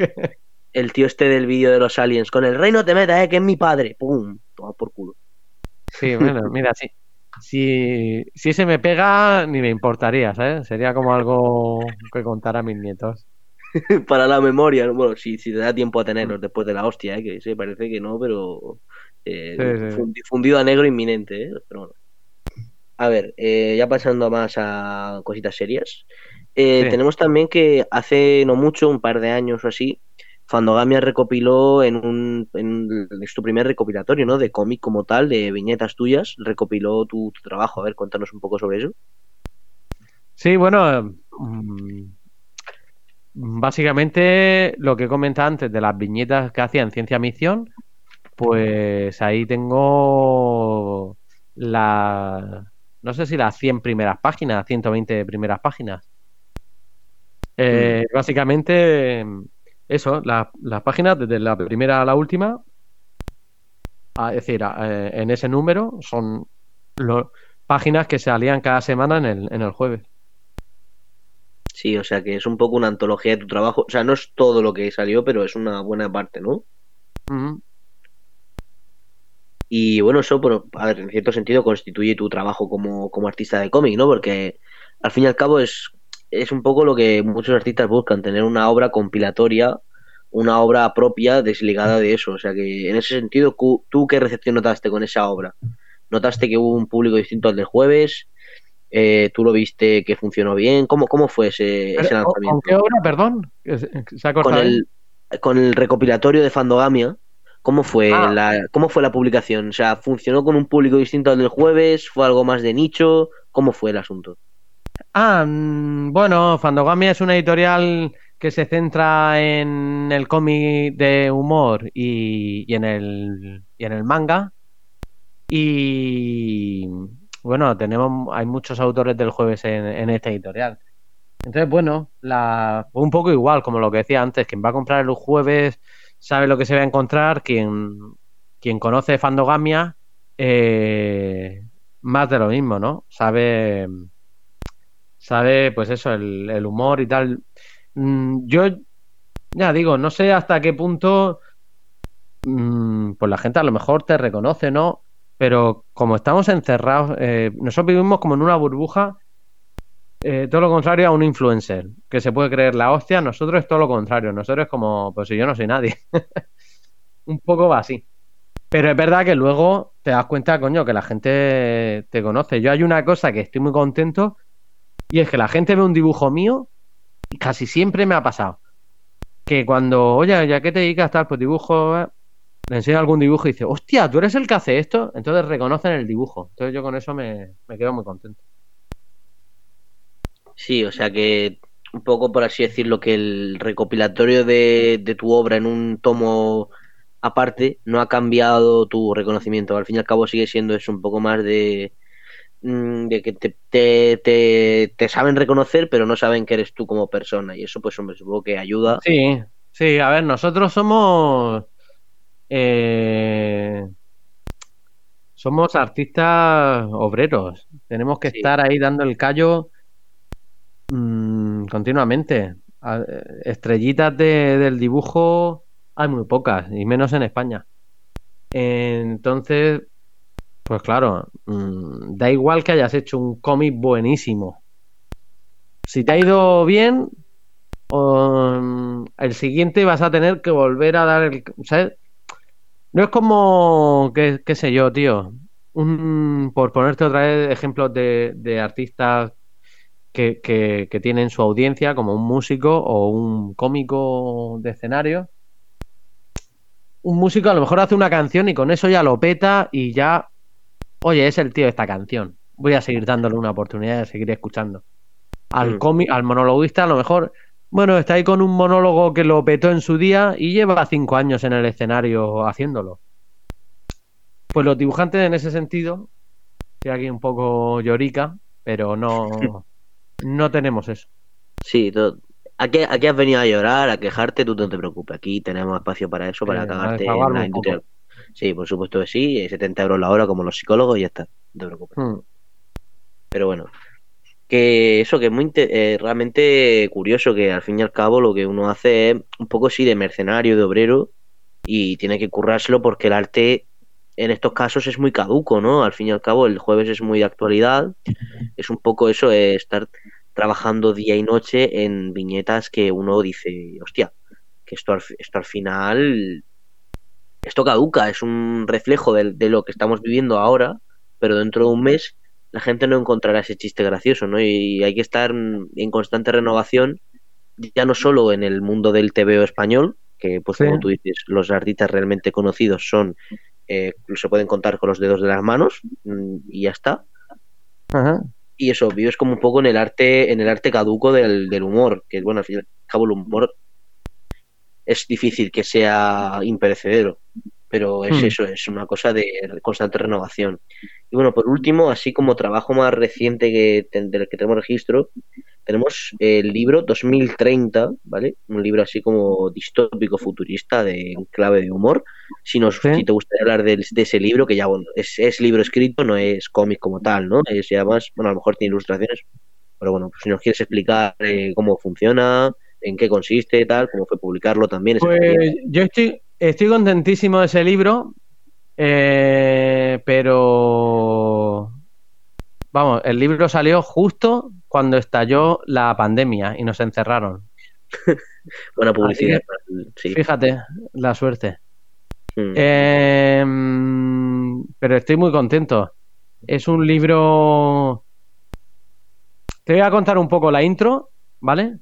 Speaker 2: El tío este del vídeo de los aliens, con el rey no te metas, eh, que es mi padre. ¡Pum! Toma por culo.
Speaker 3: Sí, bueno, <laughs> mira, sí. Si, si se me pega, ni me importaría, ¿sabes? Sería como algo que contar a mis nietos.
Speaker 2: Para la memoria, bueno, si, si te da tiempo a tenerlos después de la hostia, eh, que sí, parece que no, pero eh,
Speaker 3: Sí, sí.
Speaker 2: a negro inminente, eh, pero bueno. A ver, eh, ya pasando más a cositas serias, eh,
Speaker 3: Sí.
Speaker 2: tenemos también que hace no mucho, un par de años o así, Fandogamia recopiló en un en, es tu primer recopilatorio, ¿no? De cómic como tal, de viñetas tuyas, recopiló tu, tu trabajo. A ver, cuéntanos un poco sobre eso.
Speaker 3: Sí, bueno, mm, básicamente lo que comentaba antes de las viñetas que hacía en Ciencia Misión, pues ahí tengo la, no sé si las 100 primeras páginas, 120 primeras páginas. Eh, Básicamente, eso, la- las páginas desde la primera a la última, a- es decir, eh, en ese número son lo- páginas que salían cada semana en el, en el jueves.
Speaker 2: Sí, o sea que es un poco una antología de tu trabajo. O sea, no es todo lo que salió, pero es una buena parte, ¿no? Y bueno, eso, pero, a ver, en cierto sentido constituye tu trabajo como, como artista de cómic, ¿no? Porque al fin y al cabo es, es un poco lo que muchos artistas buscan, tener una obra compilatoria, una obra propia desligada de eso. O sea que en ese sentido, ¿tú qué recepción notaste con esa obra? ¿Notaste que hubo un público distinto al del jueves? Eh, ¿Tú lo viste que funcionó bien? ¿Cómo, cómo fue ese, ese
Speaker 3: Pero, ¿Con
Speaker 2: lanzamiento?
Speaker 3: qué obra, perdón? Se- ha
Speaker 2: con el, con el recopilatorio de Fandogamia, ¿cómo fue,
Speaker 3: Ah.
Speaker 2: la, ¿cómo fue la publicación? O sea, ¿funcionó con un público distinto al del jueves? ¿Fue algo más de nicho? ¿Cómo fue el asunto?
Speaker 3: Ah, mm, bueno, Fandogamia es una editorial que se centra en el cómic de humor y, y en el, y en el manga. Y bueno, tenemos, hay muchos autores del jueves en, en esta editorial. Entonces, bueno, la, un poco igual, como lo que decía antes, quien va a comprar el jueves sabe lo que se va a encontrar, quien, quien conoce Fandogamia eh, más de lo mismo, ¿no? Sabe, sabe, pues eso, el, humor y tal. Mm, yo, ya digo, no sé hasta qué punto, mm, pues la gente a lo mejor te reconoce, ¿no? Pero como estamos encerrados, eh, nosotros vivimos como en una burbuja, eh, todo lo contrario a un influencer, que se puede creer la hostia, nosotros es todo lo contrario, nosotros es como, pues si yo no soy nadie. <laughs> un poco va así. Pero es verdad que luego te das cuenta, coño, que la gente te conoce. Yo hay una cosa que estoy muy contento y es que la gente ve un dibujo mío y casi siempre me ha pasado. Que cuando, oye, ya que te dedicas tal, pues dibujo, eh", le enseño algún dibujo y dice, hostia, tú eres el que hace esto. Entonces reconocen el dibujo. Entonces yo con eso me quedo muy contento.
Speaker 2: Sí, o sea que un poco por así decirlo, que el recopilatorio de, de tu obra en un tomo aparte no ha cambiado tu reconocimiento. Al fin y al cabo sigue siendo eso un poco más de, mm, de que te, te, te, te saben reconocer, pero no saben que eres tú como persona. Y eso, pues, hombre, supongo que ayuda.
Speaker 3: Sí, sí, a ver, nosotros somos. eh, somos artistas obreros. Tenemos que
Speaker 2: Sí.
Speaker 3: estar ahí dando el callo mm, continuamente. A- Estrellitas de- del dibujo hay muy pocas, y menos en España. Entonces, pues claro, mm, da igual que hayas hecho un cómic buenísimo. Si te ha ido bien, mm, el siguiente vas a tener que volver a dar el... ¿sabes? No es como, qué, qué sé yo, tío. Un, por ponerte otra vez ejemplos de artistas que, que- que tienen su audiencia, como un músico o un cómico de escenario. Un músico a lo mejor hace una canción y con eso ya lo peta y ya, oye, es el tío de esta canción. Voy a seguir dándole una oportunidad de seguir escuchando. Al
Speaker 2: Mm.
Speaker 3: cómic, al monologuista, a lo mejor, bueno, está ahí con un monólogo que lo petó en su día y lleva cinco años en el escenario haciéndolo. Pues los dibujantes en ese sentido, estoy aquí un poco llorica, pero no, <laughs> no tenemos eso.
Speaker 2: Sí, aquí, aquí has venido a llorar, a quejarte, tú no te preocupes. Aquí tenemos espacio para eso, para
Speaker 3: Eh,
Speaker 2: cagarte en la industria. Sí, por supuesto que sí, eh, 70 euros la hora como los psicólogos y ya está, no te preocupes.
Speaker 3: Hmm.
Speaker 2: Pero bueno, que eso que es muy eh, realmente curioso que al fin y al cabo lo que uno hace es un poco sí de mercenario, de obrero y tiene que currárselo porque el arte en estos casos es muy caduco, ¿no? Al fin y al cabo el jueves es muy de actualidad, es un poco eso, eh, estar trabajando día y noche en viñetas que uno dice, hostia, que esto al, esto al final, esto caduca, es un reflejo de, de lo que estamos viviendo ahora, pero dentro de un mes la gente no encontrará ese chiste gracioso, ¿no? Y hay que estar en constante renovación, ya no solo en el mundo del TVO español, que pues
Speaker 3: Sí.
Speaker 2: como tú dices, los artistas realmente conocidos son, eh, se pueden contar con los dedos de las manos mm, y ya está.
Speaker 3: Ajá.
Speaker 2: Y eso, vives como un poco en el arte, en el arte caduco del, del humor, que bueno, al fin y al cabo el humor es difícil que sea imperecedero, pero es
Speaker 3: Hmm.
Speaker 2: eso, es una cosa de constante renovación. Y bueno, por último, así como trabajo más reciente que, del que tenemos registro, tenemos el libro 2030, ¿vale? Un libro así como distópico futurista de clave de humor. Si, nos,
Speaker 3: Sí.
Speaker 2: si te gustaría hablar de, de ese libro, que ya bueno, es, es libro escrito, no es cómic como tal, ¿no? Es ya más, bueno, a lo mejor tiene ilustraciones, pero bueno, pues si nos quieres explicar eh, cómo funciona, en qué consiste, tal, cómo fue publicarlo también.
Speaker 3: Pues
Speaker 2: experiencia.
Speaker 3: yo estoy, estoy contentísimo de ese libro, eh, pero vamos, el libro salió justo cuando estalló la pandemia y nos encerraron. <laughs>
Speaker 2: Buena publicidad. Sí.
Speaker 3: Fíjate, la suerte.
Speaker 2: Mm.
Speaker 3: Eh, mm, pero estoy muy contento. Es un libro. Te voy a contar un poco la intro, ¿vale?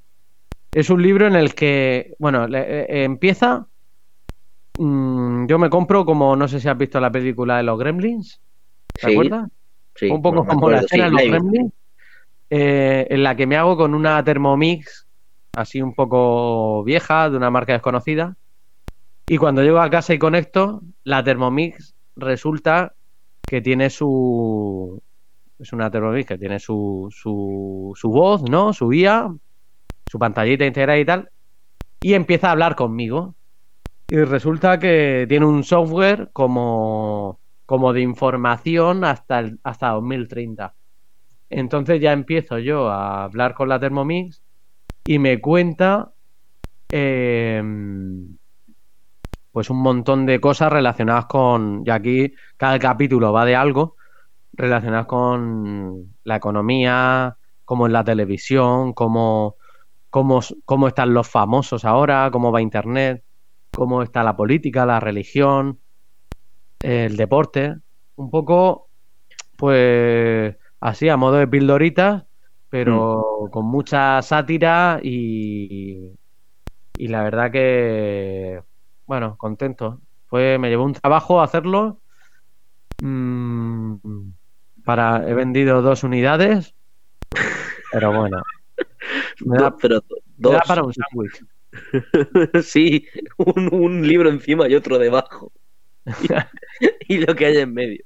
Speaker 3: Es un libro en el que, bueno, le- eh, empieza. mm, yo me compro, como no sé si has visto la película de los Gremlins, ¿te
Speaker 2: Sí,
Speaker 3: acuerdas?
Speaker 2: Sí,
Speaker 3: un poco
Speaker 2: no
Speaker 3: como la escena
Speaker 2: sí,
Speaker 3: de los. Gremlins, eh, en la que me hago con una Thermomix así un poco vieja, de una marca desconocida. Y cuando llego a casa y conecto, la Thermomix resulta que tiene su. Es una Thermomix que tiene su, su, su voz, ¿no? Su guía, su pantallita integrada y tal. Y empieza a hablar conmigo. Y resulta que tiene un software como como de información hasta, el, hasta 2030. Entonces ya empiezo yo a hablar con la Thermomix y me cuenta eh, pues un montón de cosas relacionadas con, y aquí cada capítulo va de algo, relacionadas con la economía, como en la televisión, cómo, cómo, cómo están los famosos ahora, cómo va Internet, cómo está la política, la religión, el deporte, un poco, pues así, a modo de pildoritas, pero con mucha sátira y, y la verdad que, bueno, contento. Fue, me llevó un trabajo hacerlo. Mm, para, he vendido dos unidades, pero bueno. <laughs> Me da,
Speaker 2: Do- pero
Speaker 3: me
Speaker 2: dos.
Speaker 3: da para un sándwich. <laughs>
Speaker 2: sí, un, un libro encima y otro debajo. <laughs> y lo que hay en medio.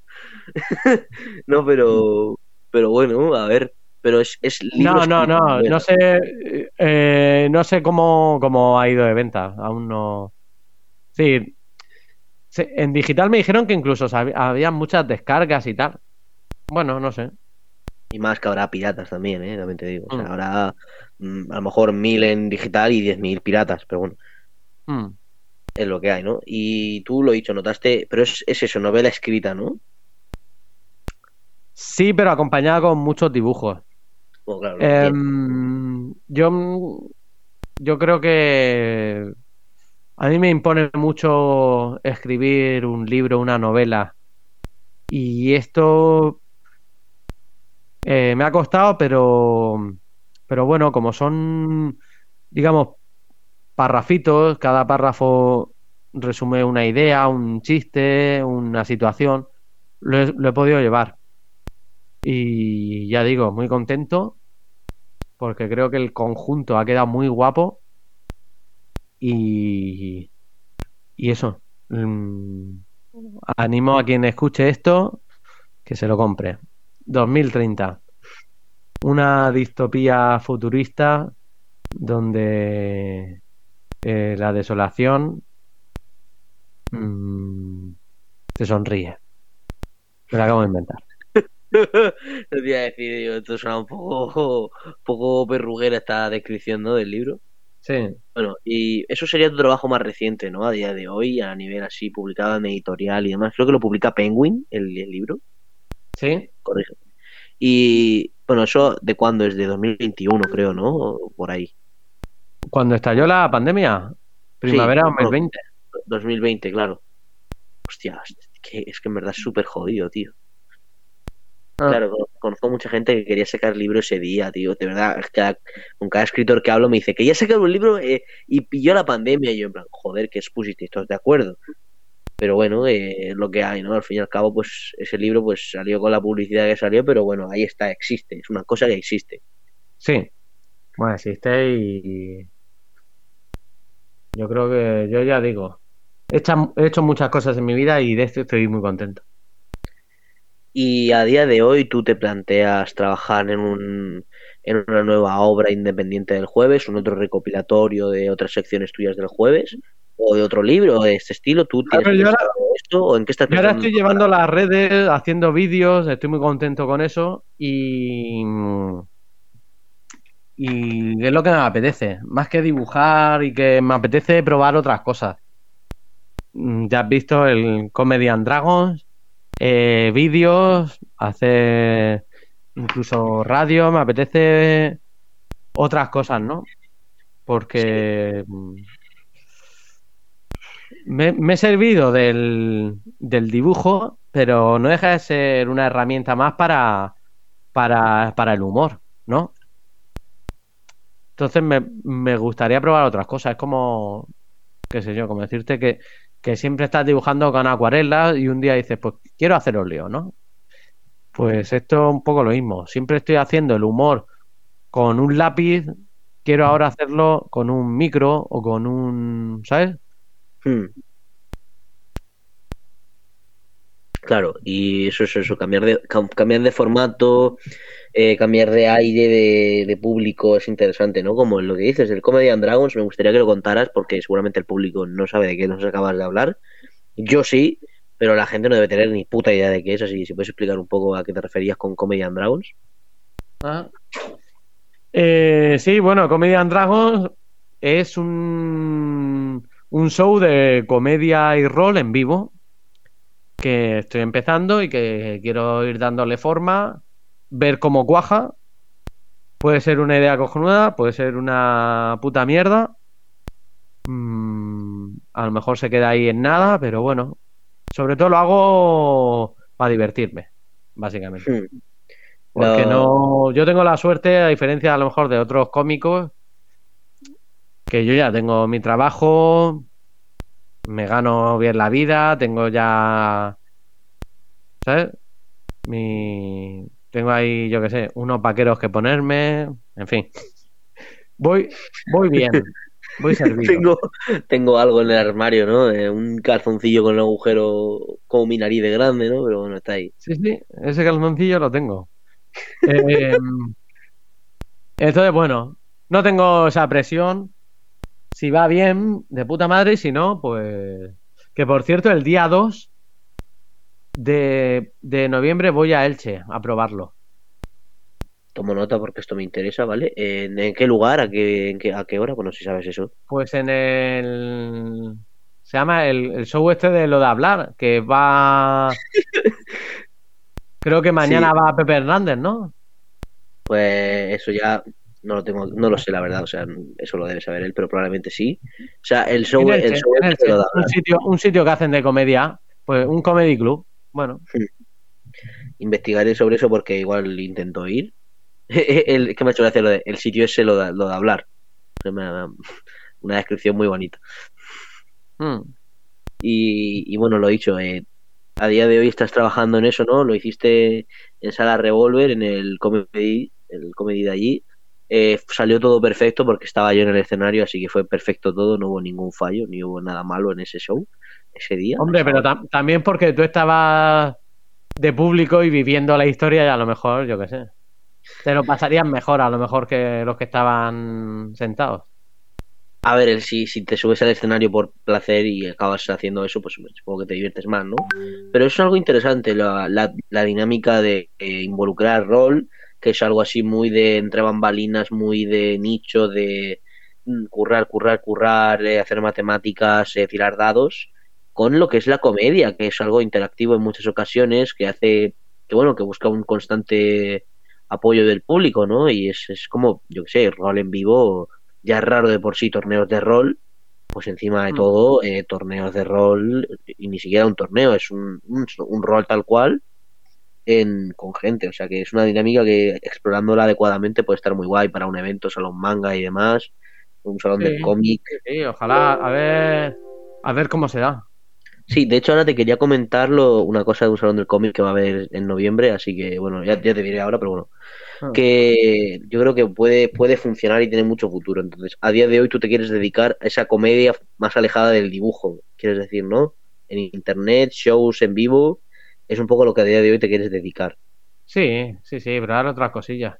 Speaker 2: <laughs> no, pero pero bueno, a ver, pero es, es
Speaker 3: No, no, no, no sé, eh, no sé cómo, cómo ha ido de venta, aún no. Sí, en digital me dijeron que incluso había muchas descargas y tal. Bueno, no sé.
Speaker 2: Y más que habrá piratas también, ¿eh? También te digo. O sea,
Speaker 3: Mm.
Speaker 2: habrá mm, a lo mejor mil en digital y diez mil piratas, pero bueno,
Speaker 3: Hmm.
Speaker 2: Es lo que hay, ¿no? Y tú lo he dicho, notaste, pero es, es eso, novela escrita, ¿no?
Speaker 3: Sí, pero acompañada con muchos dibujos.
Speaker 2: Bueno, claro, tiene.
Speaker 3: Em, yo, yo creo que a mí me impone mucho escribir un libro, una novela. Y esto eh, me ha costado, pero, pero bueno, como son, digamos, parrafitos, cada párrafo resume una idea, un chiste, una situación, lo he, podido llevar. Y ya digo, muy contento porque creo que el conjunto ha quedado muy guapo y, y eso. mm, animo a quien escuche esto que se lo compre. 2030. Una distopía futurista donde eh, la desolación mm, te sonríe. Me lo acabo de inventar. <laughs>
Speaker 2: Te iba a decir, digo, esto suena un poco, poco perruguera esta descripción, ¿no? Del libro.
Speaker 3: Sí.
Speaker 2: Bueno, y eso sería tu trabajo más reciente, ¿no? A día de hoy, a nivel así, publicado en editorial y demás. Creo que lo publica Penguin, el, el libro.
Speaker 3: Sí.
Speaker 2: Corrígeme. Y, bueno, eso de cuándo es, de 2021, creo, ¿no? Por ahí.
Speaker 3: Cuando estalló la pandemia, primavera
Speaker 2: Sí,
Speaker 3: 2020.
Speaker 2: 2020, claro. Hostia, es que, es que en verdad es súper jodido, tío.
Speaker 3: Ah.
Speaker 2: Claro, con- conozco mucha gente que quería sacar libro ese día, tío. De verdad, es que a- con cada escritor que hablo me dice que ya sacar un libro eh, y pilló la pandemia. Y yo, en plan, joder, que expusisteis todos de acuerdo. Pero bueno, eh, es lo que hay, ¿no? Al fin y al cabo, pues ese libro pues salió con la publicidad que salió, pero bueno, ahí está, existe. Es una cosa que existe.
Speaker 3: Sí. Bueno, existe y yo creo que yo ya digo, he hecho, he hecho muchas cosas en mi vida y de esto estoy muy contento.
Speaker 2: Y a día de hoy tú te planteas trabajar en un en una nueva obra independiente del jueves, un otro recopilatorio de otras secciones tuyas del jueves, o de otro libro de este estilo. ¿Tú tienes
Speaker 3: yo ahora-
Speaker 2: esto o en qué estás
Speaker 3: Yo ahora estoy llevando las redes, haciendo vídeos, estoy muy contento con eso y, y es lo que me apetece, más que dibujar y que me apetece probar otras cosas. Mm, Ya has visto el Comedy and Dragons, eh, vídeos, hacer incluso radio, me apetece otras cosas, ¿no? Porque mm, me, me he servido del, del dibujo, pero no deja de ser una herramienta más para, para, para el humor, ¿no? Entonces me, me gustaría probar otras cosas. Es como, qué sé yo, como decirte que, que siempre estás dibujando con acuarelas y un día dices, pues quiero hacer óleo, ¿no? Pues esto es un poco lo mismo. Siempre estoy haciendo el humor con un lápiz, quiero ahora hacerlo con un micro o con un, ¿sabes?
Speaker 2: Hmm. Claro, y eso es eso, cambiar de, cam- cambiar de formato, eh, cambiar de aire de, de público es interesante, ¿no? Como lo que dices, el Comedy and Dragons, me gustaría que lo contaras porque seguramente el público no sabe de qué nos acabas de hablar. Yo sí, pero la gente no debe tener ni puta idea de qué es, así que si puedes explicar un poco a qué te referías con Comedy and Dragons.
Speaker 3: Ah. Eh, sí, bueno, Comedy and Dragons es un, un show de comedia y rol en vivo que estoy empezando y que quiero ir dándole forma, ver cómo cuaja. Puede ser una idea cojonuda, puede ser una puta mierda. Mm, a lo mejor se queda ahí en nada, pero bueno. Sobre todo lo hago para divertirme, básicamente.
Speaker 2: Hmm.
Speaker 3: Porque
Speaker 2: No.
Speaker 3: no, yo tengo la suerte, a diferencia a lo mejor de otros cómicos, que yo ya tengo mi trabajo, me gano bien la vida, tengo ya, ¿sabes? Mi, tengo ahí, yo qué sé, unos vaqueros que ponerme, en fin. Voy, voy bien, voy <laughs> servido.
Speaker 2: Tengo, tengo algo en el armario, ¿no? Eh, un calzoncillo con un agujero como mi nariz de grande, ¿no? Pero bueno, está ahí.
Speaker 3: Sí, sí, ese calzoncillo lo tengo. <laughs> Eh, entonces, bueno, no tengo esa presión. Si va bien, de puta madre, y si no, pues... Que por cierto, el día 2 de, de noviembre voy a Elche a probarlo.
Speaker 2: Tomo nota porque esto me interesa, ¿vale? ¿En, en qué lugar? ¿A qué, en qué, ¿A qué hora? Bueno, si sabes eso.
Speaker 3: Pues en el... Se llama el, el show este de lo de hablar, que va... <laughs> Creo que mañana
Speaker 2: Sí.
Speaker 3: va Pepe Hernández, ¿no?
Speaker 2: Pues eso ya no lo tengo, no lo sé la verdad, o sea, eso lo debe saber él, pero probablemente sí. O sea, el show, el show este
Speaker 3: Elche,
Speaker 2: lo da
Speaker 3: un sitio, un sitio que hacen de comedia, pues un comedy club. Bueno,
Speaker 2: investigaré sobre eso porque igual intento ir. <laughs> el, que me ha hecho gracia lo de el sitio ese lo de, lo de hablar. Una descripción muy bonita.
Speaker 3: mm,
Speaker 2: Y, y bueno, lo dicho, eh, a día de hoy estás trabajando en eso, ¿no? Lo hiciste en Sala Revolver, en el comedy, el comedy de allí. Eh, salió todo perfecto porque estaba yo en el escenario, así que fue perfecto todo, no hubo ningún fallo, ni hubo nada malo en ese show, ese día.
Speaker 3: Hombre, pero tam- también porque tú estabas de público y viviendo la historia y a lo mejor, yo qué sé, te lo pasarías mejor a lo mejor que los que estaban sentados.
Speaker 2: A ver, si, si te subes al escenario por placer y acabas haciendo eso, pues supongo que te diviertes más, ¿no? Pero es algo interesante, la, la, la dinámica de eh, involucrar rol, que es algo así muy de entre bambalinas, muy de nicho, de mm, currar, currar, currar, eh, hacer matemáticas, eh, tirar dados, con lo que es la comedia, que es algo interactivo en muchas ocasiones, que hace, que bueno, que busca un constante apoyo del público, ¿no? Y es, es como, yo qué sé, rol en vivo, ya es raro de por sí torneos de rol, pues encima de
Speaker 3: Mm.
Speaker 2: todo, eh, torneos de rol, y ni siquiera un torneo, es un, un, un rol tal cual en, con gente, o sea que es una dinámica que explorándola adecuadamente puede estar muy guay para un evento, salón manga y demás, un salón
Speaker 3: Sí.
Speaker 2: del cómic.
Speaker 3: Sí, ojalá, a ver, a ver cómo se da.
Speaker 2: Sí, de hecho ahora te quería comentar lo- una cosa de un salón del cómic que va a haber en noviembre, así que bueno, ya, ya te diré ahora, pero bueno,
Speaker 3: Ah.
Speaker 2: que yo creo que puede, puede funcionar y tiene mucho futuro. Entonces, a día de hoy tú te quieres dedicar a esa comedia más alejada del dibujo, quieres decir, ¿no? En internet, shows en vivo, es un poco lo que a día de hoy te quieres dedicar.
Speaker 3: Sí, sí, sí, pero ahora otras cosillas.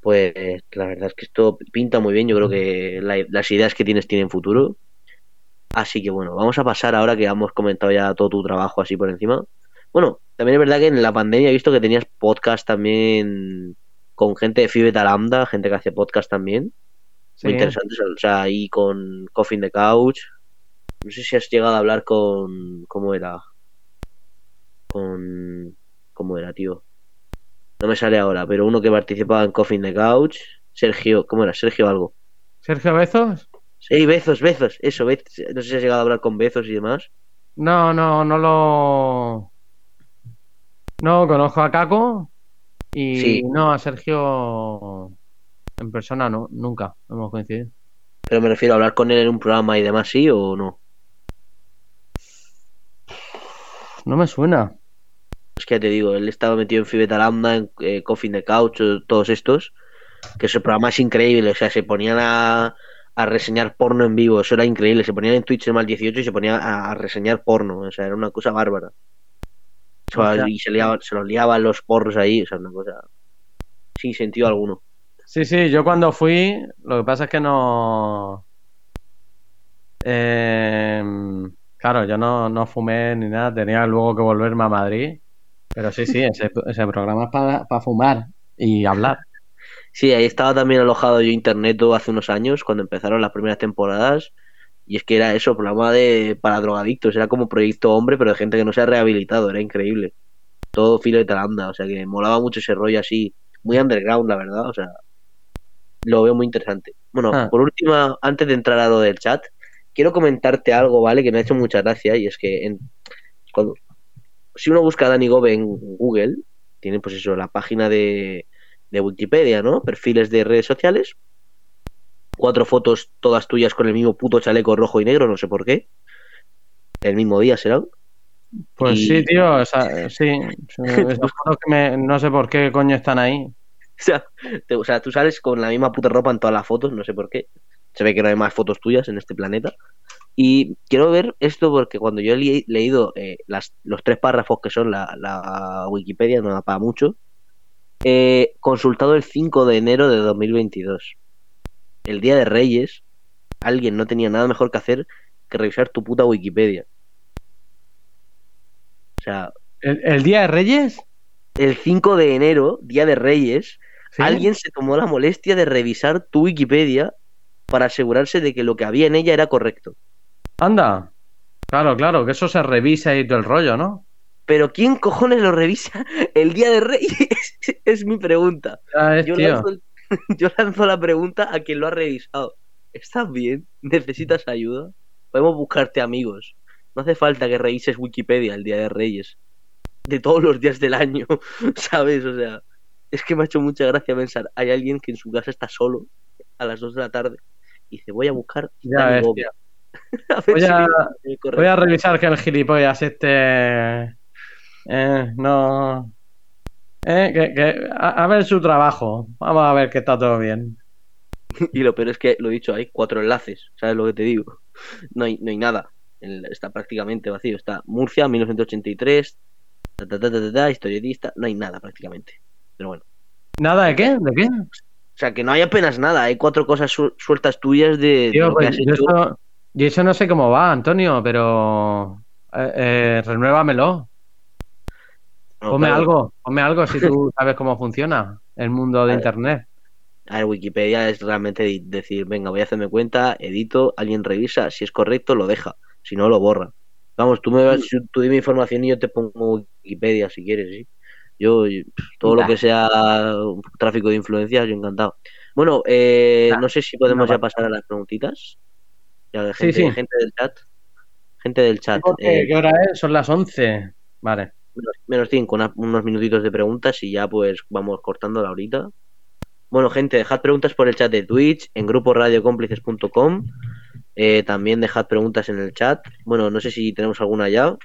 Speaker 2: Pues la verdad es que esto pinta muy bien, yo creo que la- las ideas que tienes tienen futuro. Así que bueno, vamos a pasar ahora que hemos comentado ya todo tu trabajo así por encima. Bueno, también es verdad que en la pandemia he visto que tenías podcast también con gente de Phi Beta Lambda, gente que hace podcast también. Muy interesantes, o sea, ahí con Coffee in the Couch. No sé si has llegado a hablar con... ¿Cómo era? Con... ¿Cómo era, tío? No me sale ahora, pero uno que participaba en Coffee in the Couch. Sergio, ¿cómo era? Sergio algo.
Speaker 3: Sergio Bezos,
Speaker 2: Sí, Bezos, Bezos, eso, no sé si has llegado a hablar con Bezos y demás.
Speaker 3: no, no, no lo, no conozco a Caco y
Speaker 2: Sí.
Speaker 3: no a Sergio en persona, no, nunca hemos coincidido.
Speaker 2: Pero me refiero a hablar con él en un programa y demás, ¿sí o no?
Speaker 3: No me suena.
Speaker 2: Es que ya te digo, él estaba metido en Fibeta Lambda, en eh, Coffee in the Couch, todos estos. Que ese programa es increíble, o sea, se ponían a, a reseñar porno en vivo, eso era increíble. Se ponían en Twitch el mal 18 y se ponían a, a reseñar porno, o sea, era una cosa bárbara. O sea,
Speaker 3: Hostia.
Speaker 2: y se, liaba- se los liaban los porros ahí, o sea, una cosa sin sentido alguno.
Speaker 3: Sí, sí, yo cuando fui, lo que pasa es que no... eh, Claro, yo no, no fumé ni nada, tenía luego que volverme a Madrid. Pero sí, sí, ese, ese programa es para fumar y hablar.
Speaker 2: Sí, ahí estaba también alojado yo internet hace unos años, cuando empezaron las primeras temporadas. Y es que era eso, programa de para drogadictos, era como proyecto hombre, pero de gente que no se ha rehabilitado, era increíble. Todo filo de talanda, o sea que molaba mucho ese rollo así, muy underground, la verdad, o sea, lo veo muy interesante. Bueno,
Speaker 3: Ah.
Speaker 2: por último, antes de entrar a lo del chat, quiero comentarte algo, ¿vale? Que me ha hecho mucha gracia y es que en, cuando, si uno busca a Dani Gobe en Google, tiene pues eso, la página de, de Wikipedia, ¿no? Perfiles de redes sociales. Cuatro fotos todas tuyas con el mismo puto chaleco rojo y negro, no sé por qué. El mismo día serán.
Speaker 3: Pues
Speaker 2: Y-
Speaker 3: sí, tío, esa- <laughs> sí. Esas fotos que me- no sé por qué coño están ahí.
Speaker 2: O sea, te- o sea, tú sales con la misma puta ropa en todas las fotos, no sé por qué. Se ve que no hay más fotos tuyas en este planeta. Y quiero ver esto porque cuando yo he le- leído eh, las, los tres párrafos que son la, la Wikipedia, no da para mucho, eh, consultado el 5 de enero de 2022. El día de Reyes, alguien no tenía nada mejor que hacer que revisar tu puta Wikipedia. O sea,
Speaker 3: ¿El, el Día de Reyes?
Speaker 2: el 5 de enero, día de Reyes,
Speaker 3: ¿Sí?
Speaker 2: Alguien se tomó la molestia de revisar tu Wikipedia para asegurarse de que lo que había en ella era correcto.
Speaker 3: Anda. Claro, claro, que eso se revisa y todo el rollo, ¿no?
Speaker 2: Pero ¿quién cojones lo revisa el día de Reyes? <laughs> es mi pregunta.
Speaker 3: Ya es,
Speaker 2: Yo
Speaker 3: tío.
Speaker 2: lanzo, el- <laughs> yo lanzo la pregunta a quien lo ha revisado. ¿Estás bien? ¿Necesitas ayuda? Podemos buscarte amigos. No hace falta que revises Wikipedia el día de Reyes. De todos los días del año, <laughs> ¿sabes? O sea, es que me ha hecho mucha gracia pensar. Hay alguien que en su casa está solo a las 2 de la tarde y dice, voy a buscar
Speaker 3: Ya
Speaker 2: Dani
Speaker 3: ves,
Speaker 2: Gómez".
Speaker 3: tío.
Speaker 2: a ver
Speaker 3: Voy a-. Voy a revisar que el gilipollas este. eh, no. Eh, que, que- a, a ver su trabajo. Vamos a ver que está todo bien. <laughs>
Speaker 2: Y lo peor es que, lo he dicho, hay cuatro enlaces, ¿sabes lo que te digo? No hay, no hay nada, El- está prácticamente vacío. Está Murcia, 1983, ta, ta, ta, ta, ta, ta, historietista, no hay nada prácticamente. Pero bueno,
Speaker 3: ¿Nada de qué? ¿De qué?
Speaker 2: o sea que no hay apenas nada, hay cuatro cosas su- sueltas tuyas de, de
Speaker 3: Tío,
Speaker 2: lo que
Speaker 3: pues
Speaker 2: has hecho.
Speaker 3: Yo eso no sé cómo va, Antonio, pero. Eh, eh, renuévamelo.
Speaker 2: No,
Speaker 3: Ponme algo, ponme algo si tú <laughs> sabes cómo funciona el mundo de internet.
Speaker 2: A ver, Wikipedia es realmente decir, venga, voy a hacerme cuenta, edito, alguien revisa, si es correcto lo deja, si no lo borra. Vamos, tú me vas, tú dime información y yo te pongo Wikipedia si quieres, sí. Yo, todo lo que sea tráfico de influencias, yo encantado. Bueno, eh, no sé si podemos ya
Speaker 3: pasa
Speaker 2: pasar a las preguntitas. Ya,
Speaker 3: Sí,
Speaker 2: gente,
Speaker 3: sí.
Speaker 2: gente del chat. Gente del chat. Eh,
Speaker 3: ¿Qué hora es? Son las 11. Vale.
Speaker 2: menos, menos cinco, una- unos minutitos de preguntas y ya pues vamos cortando la horita. Bueno, gente, dejad preguntas por el chat de Twitch, en grupo radiocómplices.com. Eh, también dejad preguntas en el chat. Bueno, no sé si tenemos alguna ya.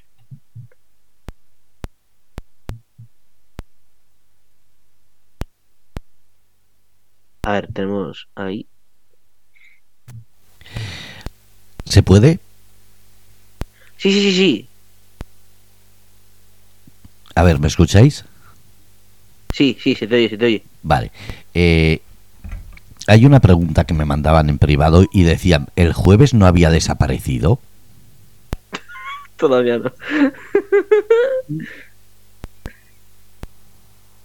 Speaker 2: A ver, tenemos ahí.
Speaker 1: ¿Se puede?
Speaker 2: Sí, sí, sí, sí.
Speaker 1: A ver, ¿me escucháis?
Speaker 2: Sí, sí, se te oye, se te oye.
Speaker 1: Vale. Eh, hay una pregunta que me mandaban en privado y decían, ¿el jueves no había desaparecido? <laughs>
Speaker 2: Todavía no. <laughs>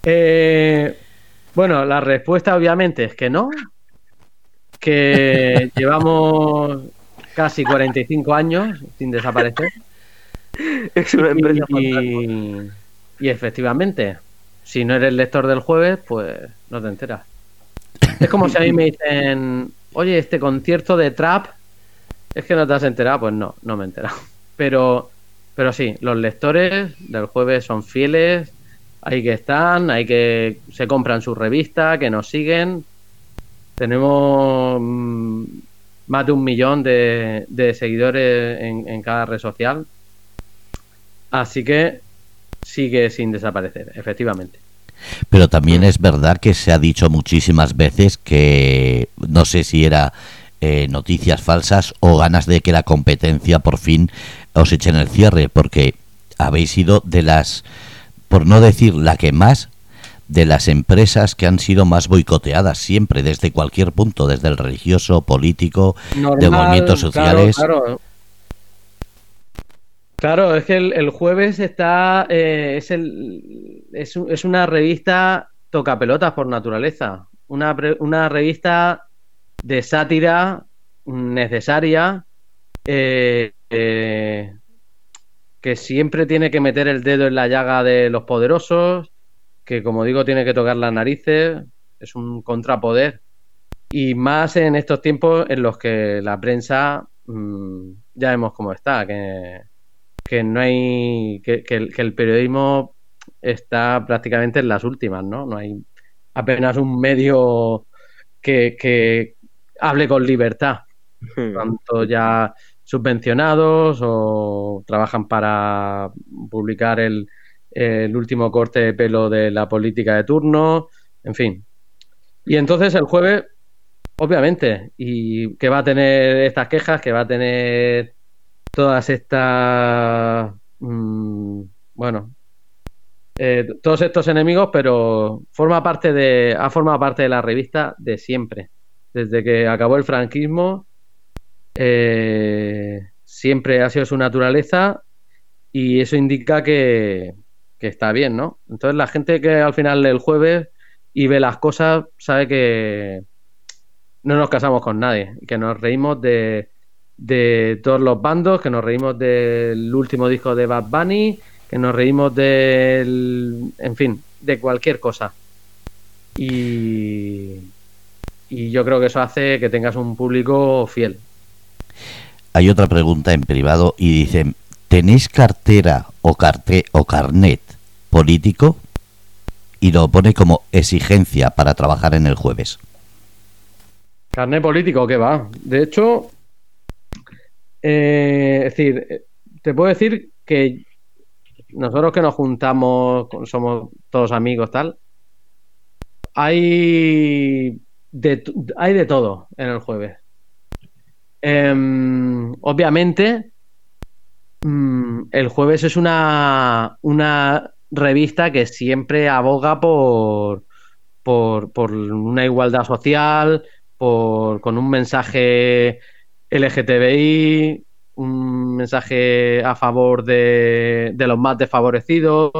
Speaker 3: Eh, bueno, la respuesta obviamente es que no. Que llevamos casi 45 años sin desaparecer. <laughs>
Speaker 2: Es una empresa fantasma.
Speaker 3: Y, y efectivamente, si no eres lector del jueves, pues no te enteras. Es como si a mí me dicen, oye, este concierto de trap, es que no te has enterado. Pues no, no me he enterado. Pero, pero sí, los lectores del jueves son fieles, hay que están, hay que se compran su revista, que nos siguen. Tenemos mm, más de un millón de, de seguidores en, en cada red social. Así que sigue sin desaparecer, efectivamente.
Speaker 1: Pero también es verdad que se ha dicho muchísimas veces que no sé si era eh, noticias falsas o ganas de que la competencia por fin os echen el cierre, porque habéis sido de las, por no decir la que más, de las empresas que han sido más boicoteadas siempre, desde cualquier punto, desde el religioso, político, de movimientos sociales.
Speaker 3: claro. Claro, es que el, jueves está. Eh, es, el, es, es, una revista toca pelotas por naturaleza. Una, una revista de sátira necesaria. Eh, eh, que siempre tiene que meter el dedo en la llaga de los poderosos, que como digo tiene que tocar las narices, es un contrapoder. Y más en estos tiempos en los que la prensa mmm, ya vemos cómo está, que, que no hay, que, que, el, que, el, periodismo está prácticamente en las últimas, ¿no? No hay apenas un medio que, que hable con libertad. Hmm. Tanto ya subvencionados o trabajan para publicar el, el, último corte de pelo de la política de turno, en fin. Y entonces el jueves, obviamente, y que va a tener estas quejas, que va a tener todas estas, mmm, bueno, eh, todos estos enemigos, pero forma parte de, ha formado parte de la revista de siempre. Desde que acabó el franquismo, eh, siempre ha sido su naturaleza y eso indica que, que, está bien, ¿no? Entonces la gente que al final del jueves y ve las cosas sabe que no nos casamos con nadie, que nos reímos de, todos los bandos, que nos reímos del último disco de Bad Bunny, que nos reímos del, en fin, de cualquier cosa. Y, y yo creo que eso hace que tengas un público fiel
Speaker 1: hay otra pregunta en privado y dicen, ¿tenéis cartera o, carte o carnet político? Y lo pone como exigencia para trabajar en el jueves.
Speaker 3: Carnet político, ¿qué va? De hecho, eh, es decir, te puedo decir que nosotros que nos juntamos, somos todos amigos, tal, hay de, hay de todo en el jueves. Eh, obviamente, mmm, el jueves es una, una, revista que siempre aboga por, por, por una igualdad social, por, con un mensaje LGTBI, un mensaje a favor de, de los más desfavorecidos,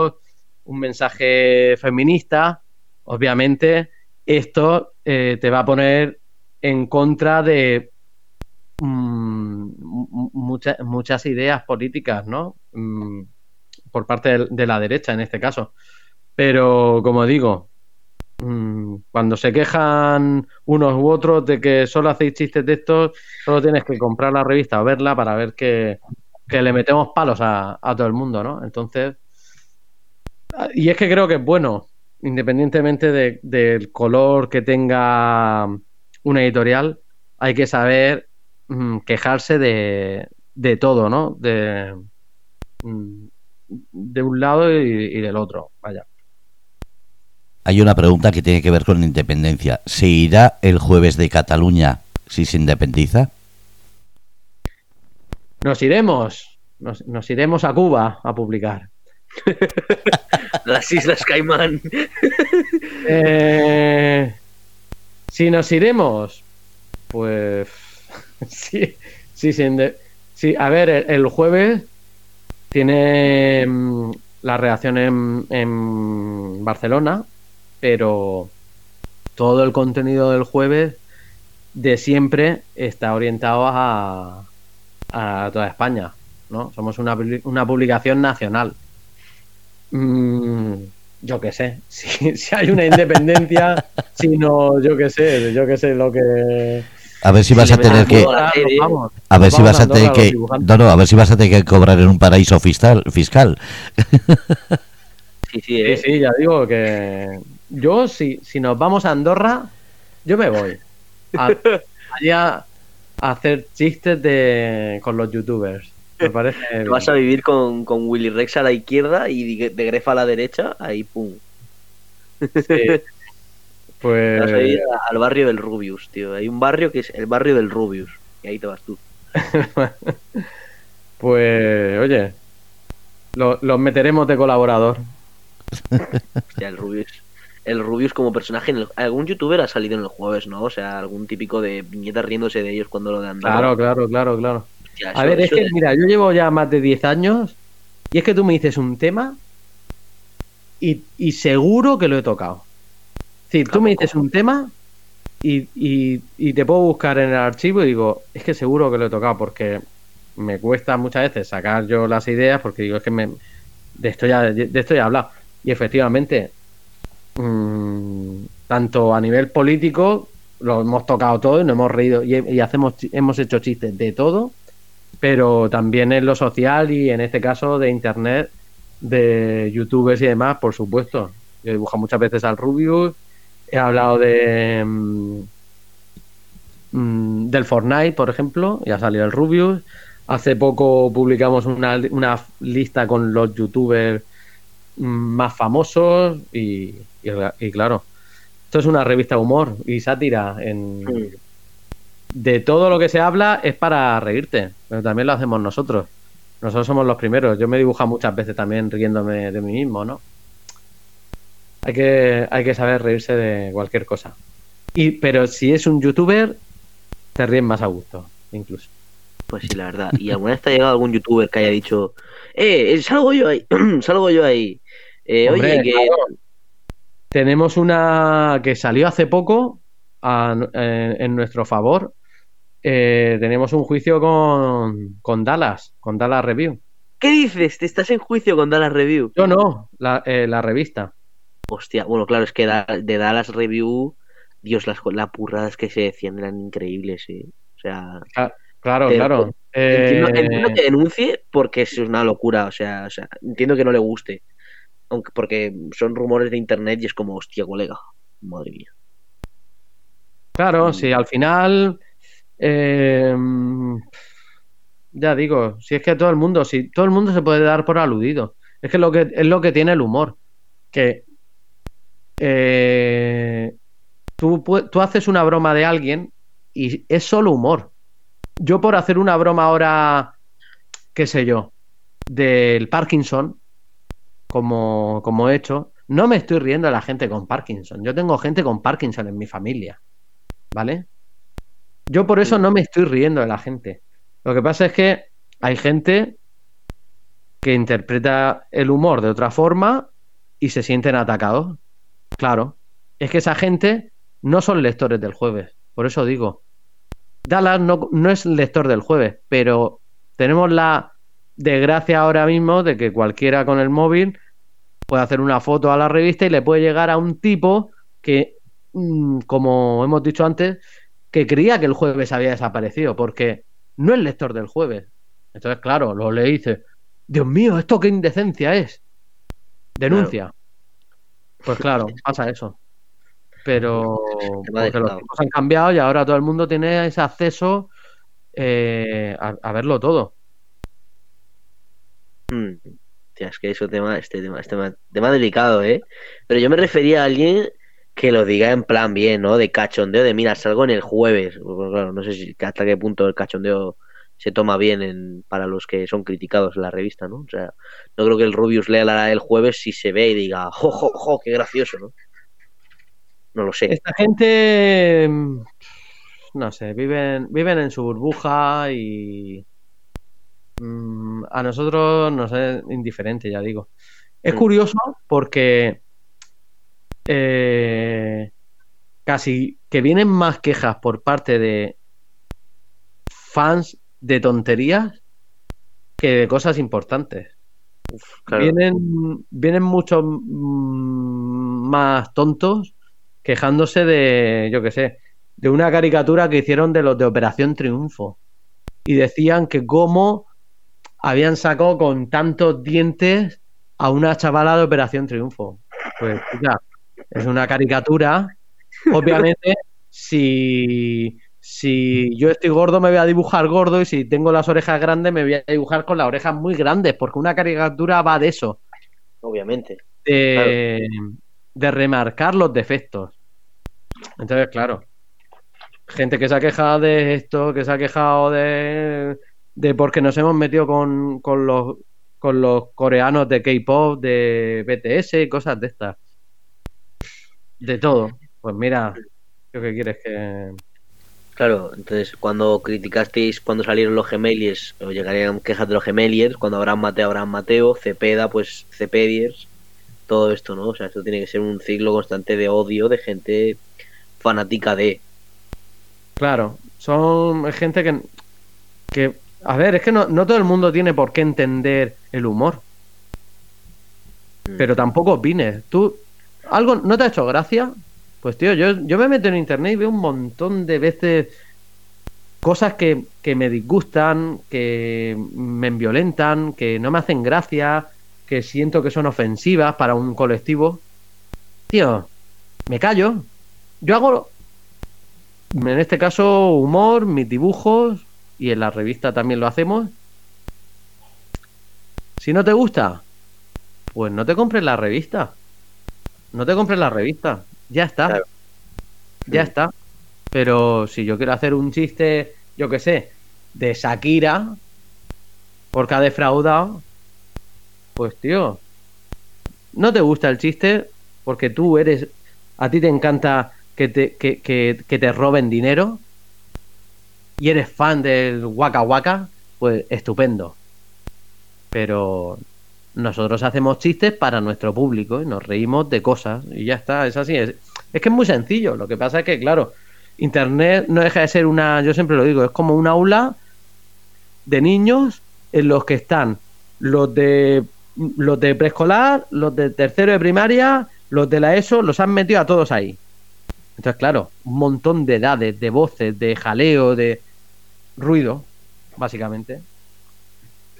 Speaker 3: un mensaje feminista. Obviamente, esto eh, te va a poner en contra de mucha, muchas ideas políticas, ¿no? Mm, por parte de, la derecha en este caso. Pero, como digo, mmm, cuando se quejan unos u otros de que solo hacéis chistes de estos, solo tienes que comprar la revista o verla para ver que, que le metemos palos a, todo el mundo, ¿no? Entonces, y es que creo que es bueno, independientemente de, del color que tenga una editorial, hay que saber quejarse de, de todo, ¿no? De, mm, de un lado y, y, del otro, vaya.
Speaker 1: Hay una pregunta que tiene que ver con la independencia. ¿Se irá el jueves de Cataluña si se independiza?
Speaker 3: Nos iremos, nos, nos iremos a Cuba a publicar. <laughs>
Speaker 2: Las Islas Caimán. <laughs>
Speaker 3: eh, si nos iremos, pues <laughs> sí, sí, sí, sí, a ver, el, el jueves tiene mmm, la reacción en, en, Barcelona, pero todo el contenido del jueves de siempre está orientado a, a toda España, ¿no? Somos una, una publicación nacional. Mm, yo qué sé, <laughs> si, si, hay una independencia, si no, yo qué sé, yo qué sé lo que
Speaker 1: a ver si vas a tener que a ver si vas a tener que no no a ver si vas a tener que cobrar en un paraíso fiscal fiscal.
Speaker 3: Sí sí, eh. sí, sí ya digo que yo si si nos vamos a Andorra yo me voy. A, <laughs> allá a hacer chistes de con los youtubers. Me parece
Speaker 2: vas a vivir con, con Willy Rex a la izquierda y de Grefa a la derecha ahí pum.
Speaker 3: Sí. <laughs> Pues...
Speaker 2: Vas a ir al barrio del Rubius, tío. Hay un barrio que es el barrio del Rubius. Y ahí te vas tú. <laughs>
Speaker 3: pues, oye, los lo meteremos de colaborador.
Speaker 2: Hostia, el Rubius. El Rubius como personaje. En el, algún youtuber ha salido en el jueves, ¿no? O sea, algún típico de viñetas riéndose de ellos cuando lo dan.
Speaker 3: Claro, claro, claro, claro.
Speaker 2: Hostia,
Speaker 3: A ver, es que,
Speaker 2: de-
Speaker 3: mira, yo llevo ya más de 10 años y es que tú me dices un tema y, y seguro que lo he tocado. Decir, tú me dices un tema y, y- y te puedo buscar en el archivo y digo, es que seguro que lo he tocado porque me cuesta muchas veces sacar yo las ideas porque digo, es que me, de, esto ya, de esto ya he hablado. Y efectivamente, mm, tanto a nivel político, lo hemos tocado todo y nos hemos reído y, y hacemos, hemos hecho chistes de todo, pero también en lo social y en este caso de internet, de youtubers y demás, por supuesto. Yo he dibujado muchas veces al Rubius, he hablado de mm, mm, del Fortnite, por ejemplo, ya salió el Rubius. Hace poco publicamos una, una lista con los youtubers mm, más famosos y, y, y claro, esto es una revista de humor y sátira. En, de todo lo que se habla es para reírte, pero también lo hacemos nosotros. Nosotros somos los primeros. Yo me dibujo muchas veces también riéndome de mí mismo, ¿no? Hay que, hay que saber reírse de cualquier cosa. Y, pero si es un youtuber, te ríes más a gusto, incluso.
Speaker 2: Pues sí, la verdad. ¿Y alguna vez te ha llegado algún youtuber que haya dicho, eh, eh, salgo yo ahí, <clears throat> salgo yo ahí? Eh,
Speaker 3: Hombre,
Speaker 2: oye, que...
Speaker 3: claro. Tenemos una que salió hace poco a- en, en nuestro favor. Eh, tenemos un juicio con, con Dallas, con Dallas Review.
Speaker 2: ¿Qué dices? ¿Te estás en juicio con Dallas Review?
Speaker 3: Yo no, la, eh, la revista.
Speaker 2: Hostia, bueno, claro, es que da- de Dallas Review, Dios, las, las purradas que se decían eran increíbles, sí. O sea,
Speaker 3: Claro,
Speaker 2: Pero,
Speaker 3: claro.
Speaker 2: entiendo,
Speaker 3: Eh,
Speaker 2: entiendo que denuncie porque es una locura, o sea, o sea, entiendo que no le guste. Aunque porque son rumores de internet y es como, hostia, colega, madre mía.
Speaker 3: Claro,
Speaker 2: Mm.
Speaker 3: sí, al final. eh, ya digo, si es que todo el mundo, si todo el mundo se puede dar por aludido. Es que lo que es lo que tiene el humor. Que eh, tú, haces una broma de alguien y es solo humor. Yo por hacer una broma ahora, qué sé yo, del Parkinson, como, como he hecho, no me estoy riendo de la gente con Parkinson. Yo tengo gente con Parkinson en mi familia. ¿Vale? Yo por eso no me estoy riendo de la gente. Lo que pasa es que hay gente que interpreta el humor de otra forma y se sienten atacados. Claro. Es que esa gente no son lectores del jueves. Por eso digo. Dallas no, no es lector del jueves, pero tenemos la desgracia ahora mismo de que cualquiera con el móvil puede hacer una foto a la revista y le puede llegar a un tipo que, mm, como hemos dicho antes, que creía que el jueves había desaparecido, porque no es lector del jueves. Entonces, claro, lo lee y dice, Dios mío, ¿esto qué indecencia es? Denuncia. Pues claro, pasa eso. Pero porque los tiempos han cambiado y ahora todo el mundo tiene ese acceso eh, a, a verlo todo.
Speaker 2: Mm. Es que eso tema, este tema, este tema, tema delicado, ¿eh? Pero yo me refería a alguien que lo diga en plan bien, ¿no? De cachondeo, de mira, salgo en el jueves. Pues claro, no sé si hasta qué punto el cachondeo se toma bien en, para los que son criticados en la revista, ¿no? O sea, no creo que el Rubius lea la el jueves si se ve y diga, jo, jo, jo, qué gracioso, ¿no? No lo sé.
Speaker 3: Esta gente, mm, no sé, viven, viven en su burbuja y mm, a nosotros nos es indiferente, ya digo. Es
Speaker 2: Mm.
Speaker 3: curioso porque eh, casi que vienen más quejas por parte de fans de tonterías que de cosas importantes.
Speaker 2: Claro.
Speaker 3: Vienen, vienen muchos mm, más tontos quejándose de, yo qué sé, de una caricatura que hicieron de los de Operación Triunfo. Y decían que cómo habían sacado con tantos dientes a una chavala de Operación Triunfo. Pues ya, es una caricatura. <laughs> Obviamente, si, si yo estoy gordo, me voy a dibujar gordo y si tengo las orejas grandes, me voy a dibujar con las orejas muy grandes, porque una caricatura va de eso,
Speaker 2: Obviamente.
Speaker 3: de, de remarcar los defectos. Entonces, claro, gente que se ha quejado de esto, que se ha quejado de, de porque nos hemos metido con, con los con los coreanos de K-pop, de BTS y cosas de estas. De todo. Pues mira, ¿qué quieres que.?
Speaker 2: Claro, entonces cuando criticasteis cuando salieron los gemeliers, o llegarían quejas de los gemeliers, cuando Abraham Mateo, Abraham Mateo, Cepeda, pues Cepediers, todo esto, ¿no? O sea, esto tiene que ser un ciclo constante de odio de gente fanática de.
Speaker 3: Claro, son gente que, que a ver, es que no, no todo el mundo tiene por qué entender el humor.
Speaker 2: Mm.
Speaker 3: Pero tampoco opines. Tú, ¿algo no te ha hecho gracia? Pues tío, yo, yo me meto en internet y veo un montón de veces cosas que, que me disgustan, que me violentan, que no me hacen gracia, que siento que son ofensivas para un colectivo. Tío, me callo. Yo hago, en este caso, humor, mis dibujos, y en la revista también lo hacemos. Si no te gusta, pues no te compres la revista. No te compres la revista. Ya está.
Speaker 2: Claro.
Speaker 3: Ya está. Pero si yo quiero hacer un chiste, yo qué sé, de Shakira, porque ha defraudado, pues tío, no te gusta el chiste porque tú eres, a ti te encanta que te, que, que- que te roben dinero y eres fan del Waka Waka, pues estupendo. Pero nosotros hacemos chistes para nuestro público y nos reímos de cosas y ya está, es así. Es, es que es muy sencillo. Lo que pasa es que, claro, Internet no deja de ser una, yo siempre lo digo, es como un aula de niños en los que están los de los de preescolar, los de tercero de primaria, los de la ESO, los han metido a todos ahí. Entonces, claro, un montón de edades, de voces, de jaleo, de ruido, básicamente.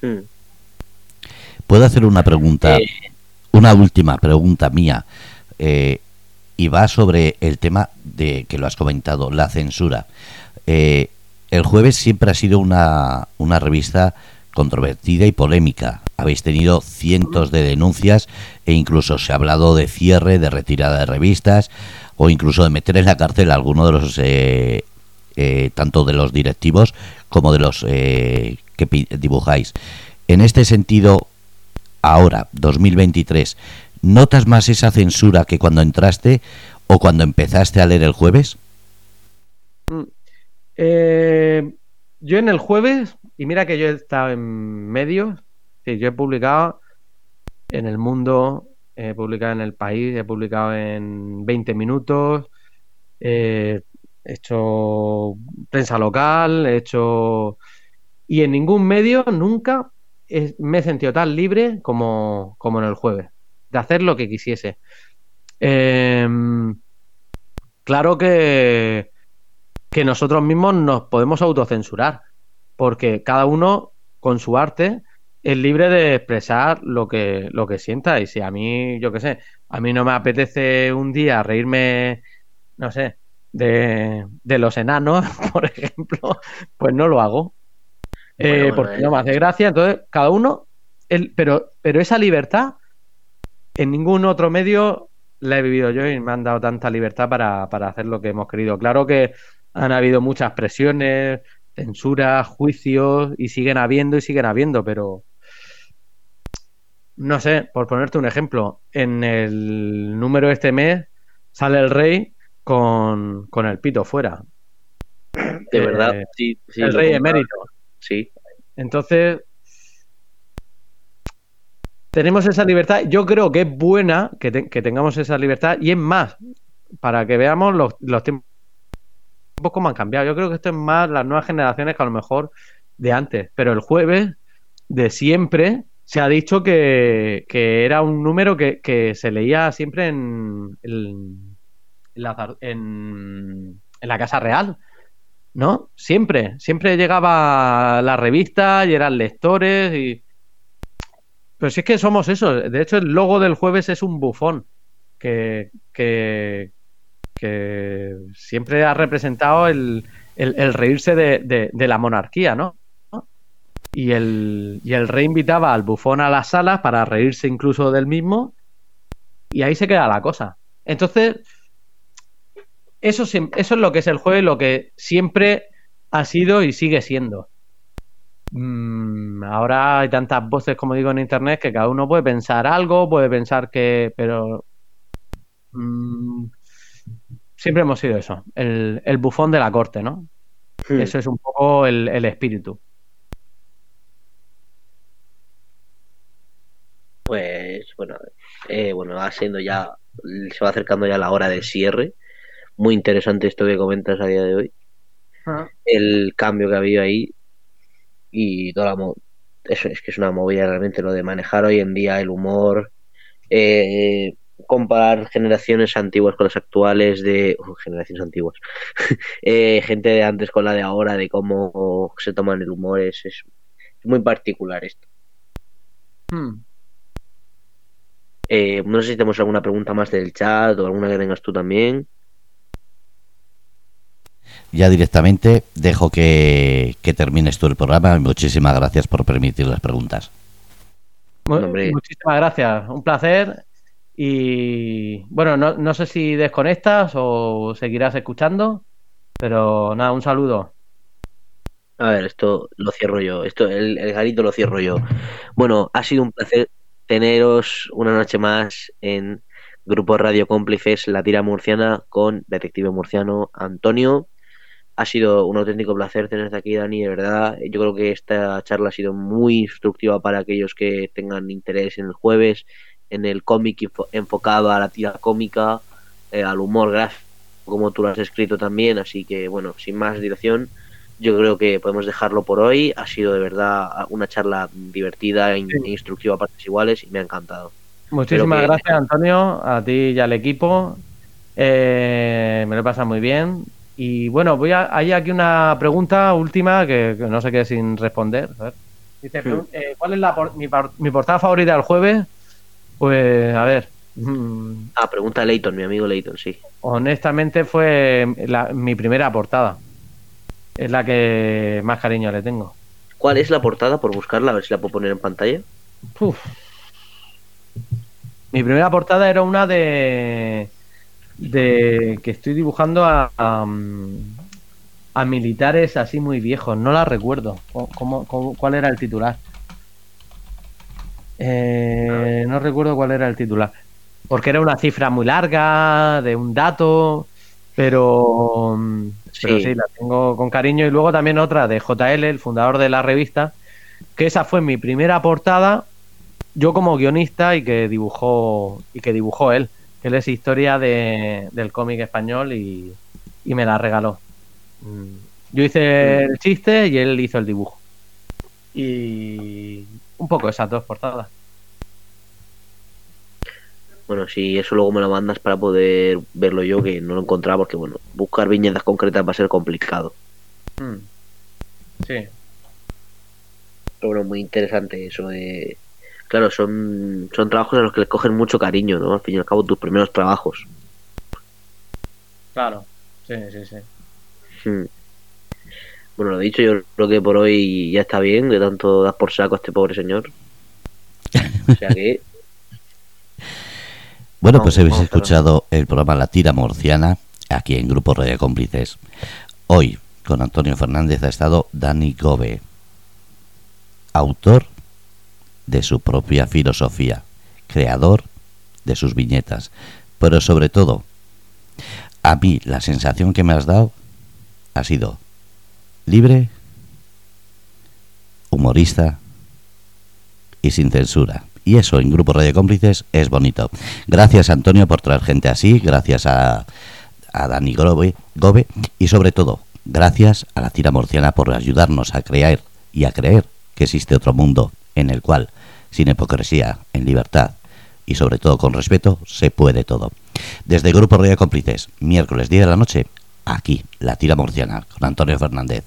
Speaker 2: Mm.
Speaker 1: ¿Puedo hacer una pregunta?
Speaker 2: Eh.
Speaker 1: Una última pregunta mía. eh, y va sobre el tema de que lo has comentado, la censura. Eh, el jueves siempre ha sido una, una revista controvertida y polémica. Habéis tenido cientos de denuncias e incluso se ha hablado de cierre, de retirada de revistas o incluso de meter en la cárcel a alguno de los, eh, eh, tanto de los directivos como de los eh, que dibujáis. En este sentido, ahora, 2023, ¿notas más esa censura que cuando entraste o cuando empezaste a leer el jueves?
Speaker 3: Eh, yo en el jueves, y mira que yo he estado en medios, yo he publicado en El Mundo, he publicado en El País, he publicado en 20 minutos, eh, he hecho prensa local, he hecho... Y en ningún medio nunca me he sentido tan libre como, como en el jueves, de hacer lo que quisiese. Em, claro que que nosotros mismos nos podemos autocensurar, porque cada uno con su arte es libre de expresar lo que, lo que sienta. Y si a mí, yo qué sé, a mí no me apetece un día reírme, no sé, de, de los enanos, <laughs> por ejemplo, pues no lo hago. Eh,
Speaker 2: Bueno,
Speaker 3: porque
Speaker 2: eh.
Speaker 3: no me hace gracia. Entonces, cada uno, el, pero, pero esa libertad en ningún otro medio la he vivido yo y me han dado tanta libertad para, para hacer lo que hemos querido. Claro que han habido muchas presiones, censuras, juicios y siguen habiendo y siguen habiendo, pero no sé, por ponerte un ejemplo, en el número de este mes sale el rey con, con el pito fuera.
Speaker 2: De
Speaker 3: Eh,
Speaker 2: verdad, sí, sí.
Speaker 3: el rey
Speaker 2: compraba.
Speaker 3: emérito.
Speaker 2: Sí.
Speaker 3: Entonces, tenemos esa libertad. Yo creo que es buena que, te- que tengamos esa libertad y es más, para que veamos los, los tiempos cómo han cambiado. Yo creo que esto es más las nuevas generaciones que a lo mejor de antes. Pero el jueves, de siempre, se ha dicho que, que era un número que, que se leía siempre en, en, en- en la Casa Real. ¿No? Siempre, siempre llegaba la revista y eran lectores y... Pero si es que somos eso. De hecho, el logo del jueves es un bufón que, que, que siempre ha representado el, el- reírse de, de- de la monarquía, ¿no? Y el, y el rey invitaba al bufón a las salas para reírse incluso del mismo y ahí se queda la cosa. Entonces, eso, es lo que es el juego y lo que siempre ha sido y sigue siendo. Mm, ahora hay tantas voces, como digo, en internet que cada uno puede pensar algo, puede pensar que. Pero. mm, siempre hemos sido eso, el, el bufón de la corte, ¿no? Eso es un poco el, espíritu.
Speaker 2: Pues bueno, eh, bueno, va siendo ya, se va acercando ya la hora de cierre. Muy interesante esto que comentas a día de hoy. Ah. El cambio que ha habido ahí y toda la eso es que es una movida realmente lo de manejar hoy en día el humor, eh, comparar generaciones antiguas con las actuales de generaciones antiguas <laughs> eh, gente de antes con la de ahora de cómo se toman el humor es, es, muy particular esto hmm. eh, no sé si tenemos alguna pregunta más del chat o alguna que tengas tú también
Speaker 1: ya directamente dejo que, que termines tú el programa muchísimas gracias por permitir las preguntas
Speaker 3: muchísimas gracias un placer y bueno, no, no sé si desconectas o seguirás escuchando, pero nada, un saludo.
Speaker 2: A ver, esto lo cierro yo. Esto, el, el garito lo cierro yo. Bueno, ha sido un placer teneros una noche más en Grupo Radio Cómplices La Tira Murciana con Detective Murciano Antonio. Ha sido un auténtico placer tenerte aquí, Dani, de verdad. Yo creo que esta charla ha sido muy instructiva para aquellos que tengan interés en el jueves en el cómic enfocado a la tira cómica, eh, al humor gráfico, como tú lo has escrito también. Así que, bueno, sin más dilación, yo creo que podemos dejarlo por hoy. Ha sido de verdad una charla divertida e instructiva a partes iguales y me ha encantado.
Speaker 3: Muchísimas gracias, Antonio, a ti y al equipo. Eh, me lo pasa muy bien. Y bueno, voy a, hay aquí una pregunta última que, no sé qué sin responder. Dice, hmm. eh, ¿cuál es la mi, mi portada favorita del jueves? Pues a ver.
Speaker 2: Mm, ah, pregunta Leighton, mi amigo Leighton, sí.
Speaker 3: Honestamente fue mi primera portada. Es la que más cariño le tengo.
Speaker 2: ¿Cuál es la portada? Por buscarla, a ver si la puedo poner en pantalla.
Speaker 3: Mi primera portada era una de. De que estoy dibujando a, a, militares así muy viejos. No la recuerdo. ¿Cómo, cuál era el titular? Eh, no recuerdo cuál era el titular. Porque era una cifra muy larga, de un dato, pero, sí. la tengo con cariño. Y luego también otra de JL, el fundador de la revista, que esa fue mi primera portada, yo como guionista y que dibujó, y que dibujó él. Que él es historia de, del cómic español y, y me la regaló. Mm. Yo hice el chiste y él hizo el dibujo. Y un poco esas dos portadas.
Speaker 2: Bueno, si eso luego me lo mandas para poder verlo yo, que no lo encontraba, porque bueno, buscar viñetas concretas va a ser complicado. Hmm. Sí. Pero bueno, muy interesante eso de... Claro, son, son trabajos a los que le cogen mucho cariño, ¿no? Al fin y al cabo, tus primeros trabajos.
Speaker 3: Claro, sí, sí, sí. Hmm.
Speaker 2: Bueno, lo dicho, yo creo que por hoy ya está bien, de tanto das por saco a este pobre señor. O sea que. <laughs>
Speaker 1: Bueno, pues habéis escuchado el programa La Tira Morciana aquí en Grupo Radio Cómplices. Hoy, con Antonio Fernández, ha estado Dani Gobe, autor de su propia filosofía, creador de sus viñetas, pero sobre todo, a mí la sensación que me has dado ha sido libre, humorista y sin censura. Y eso en Grupo Radio Cómplices es bonito. Gracias Antonio por traer gente así, gracias a, a Dani Gobe, Gobe y sobre todo, gracias a la tira morciana por ayudarnos a creer y a creer que existe otro mundo en el cual, sin hipocresía, en libertad y sobre todo con respeto, se puede todo. Desde Grupo Radio Cómplices, miércoles 10 de la noche, aquí, la tira morciana, con Antonio Fernández.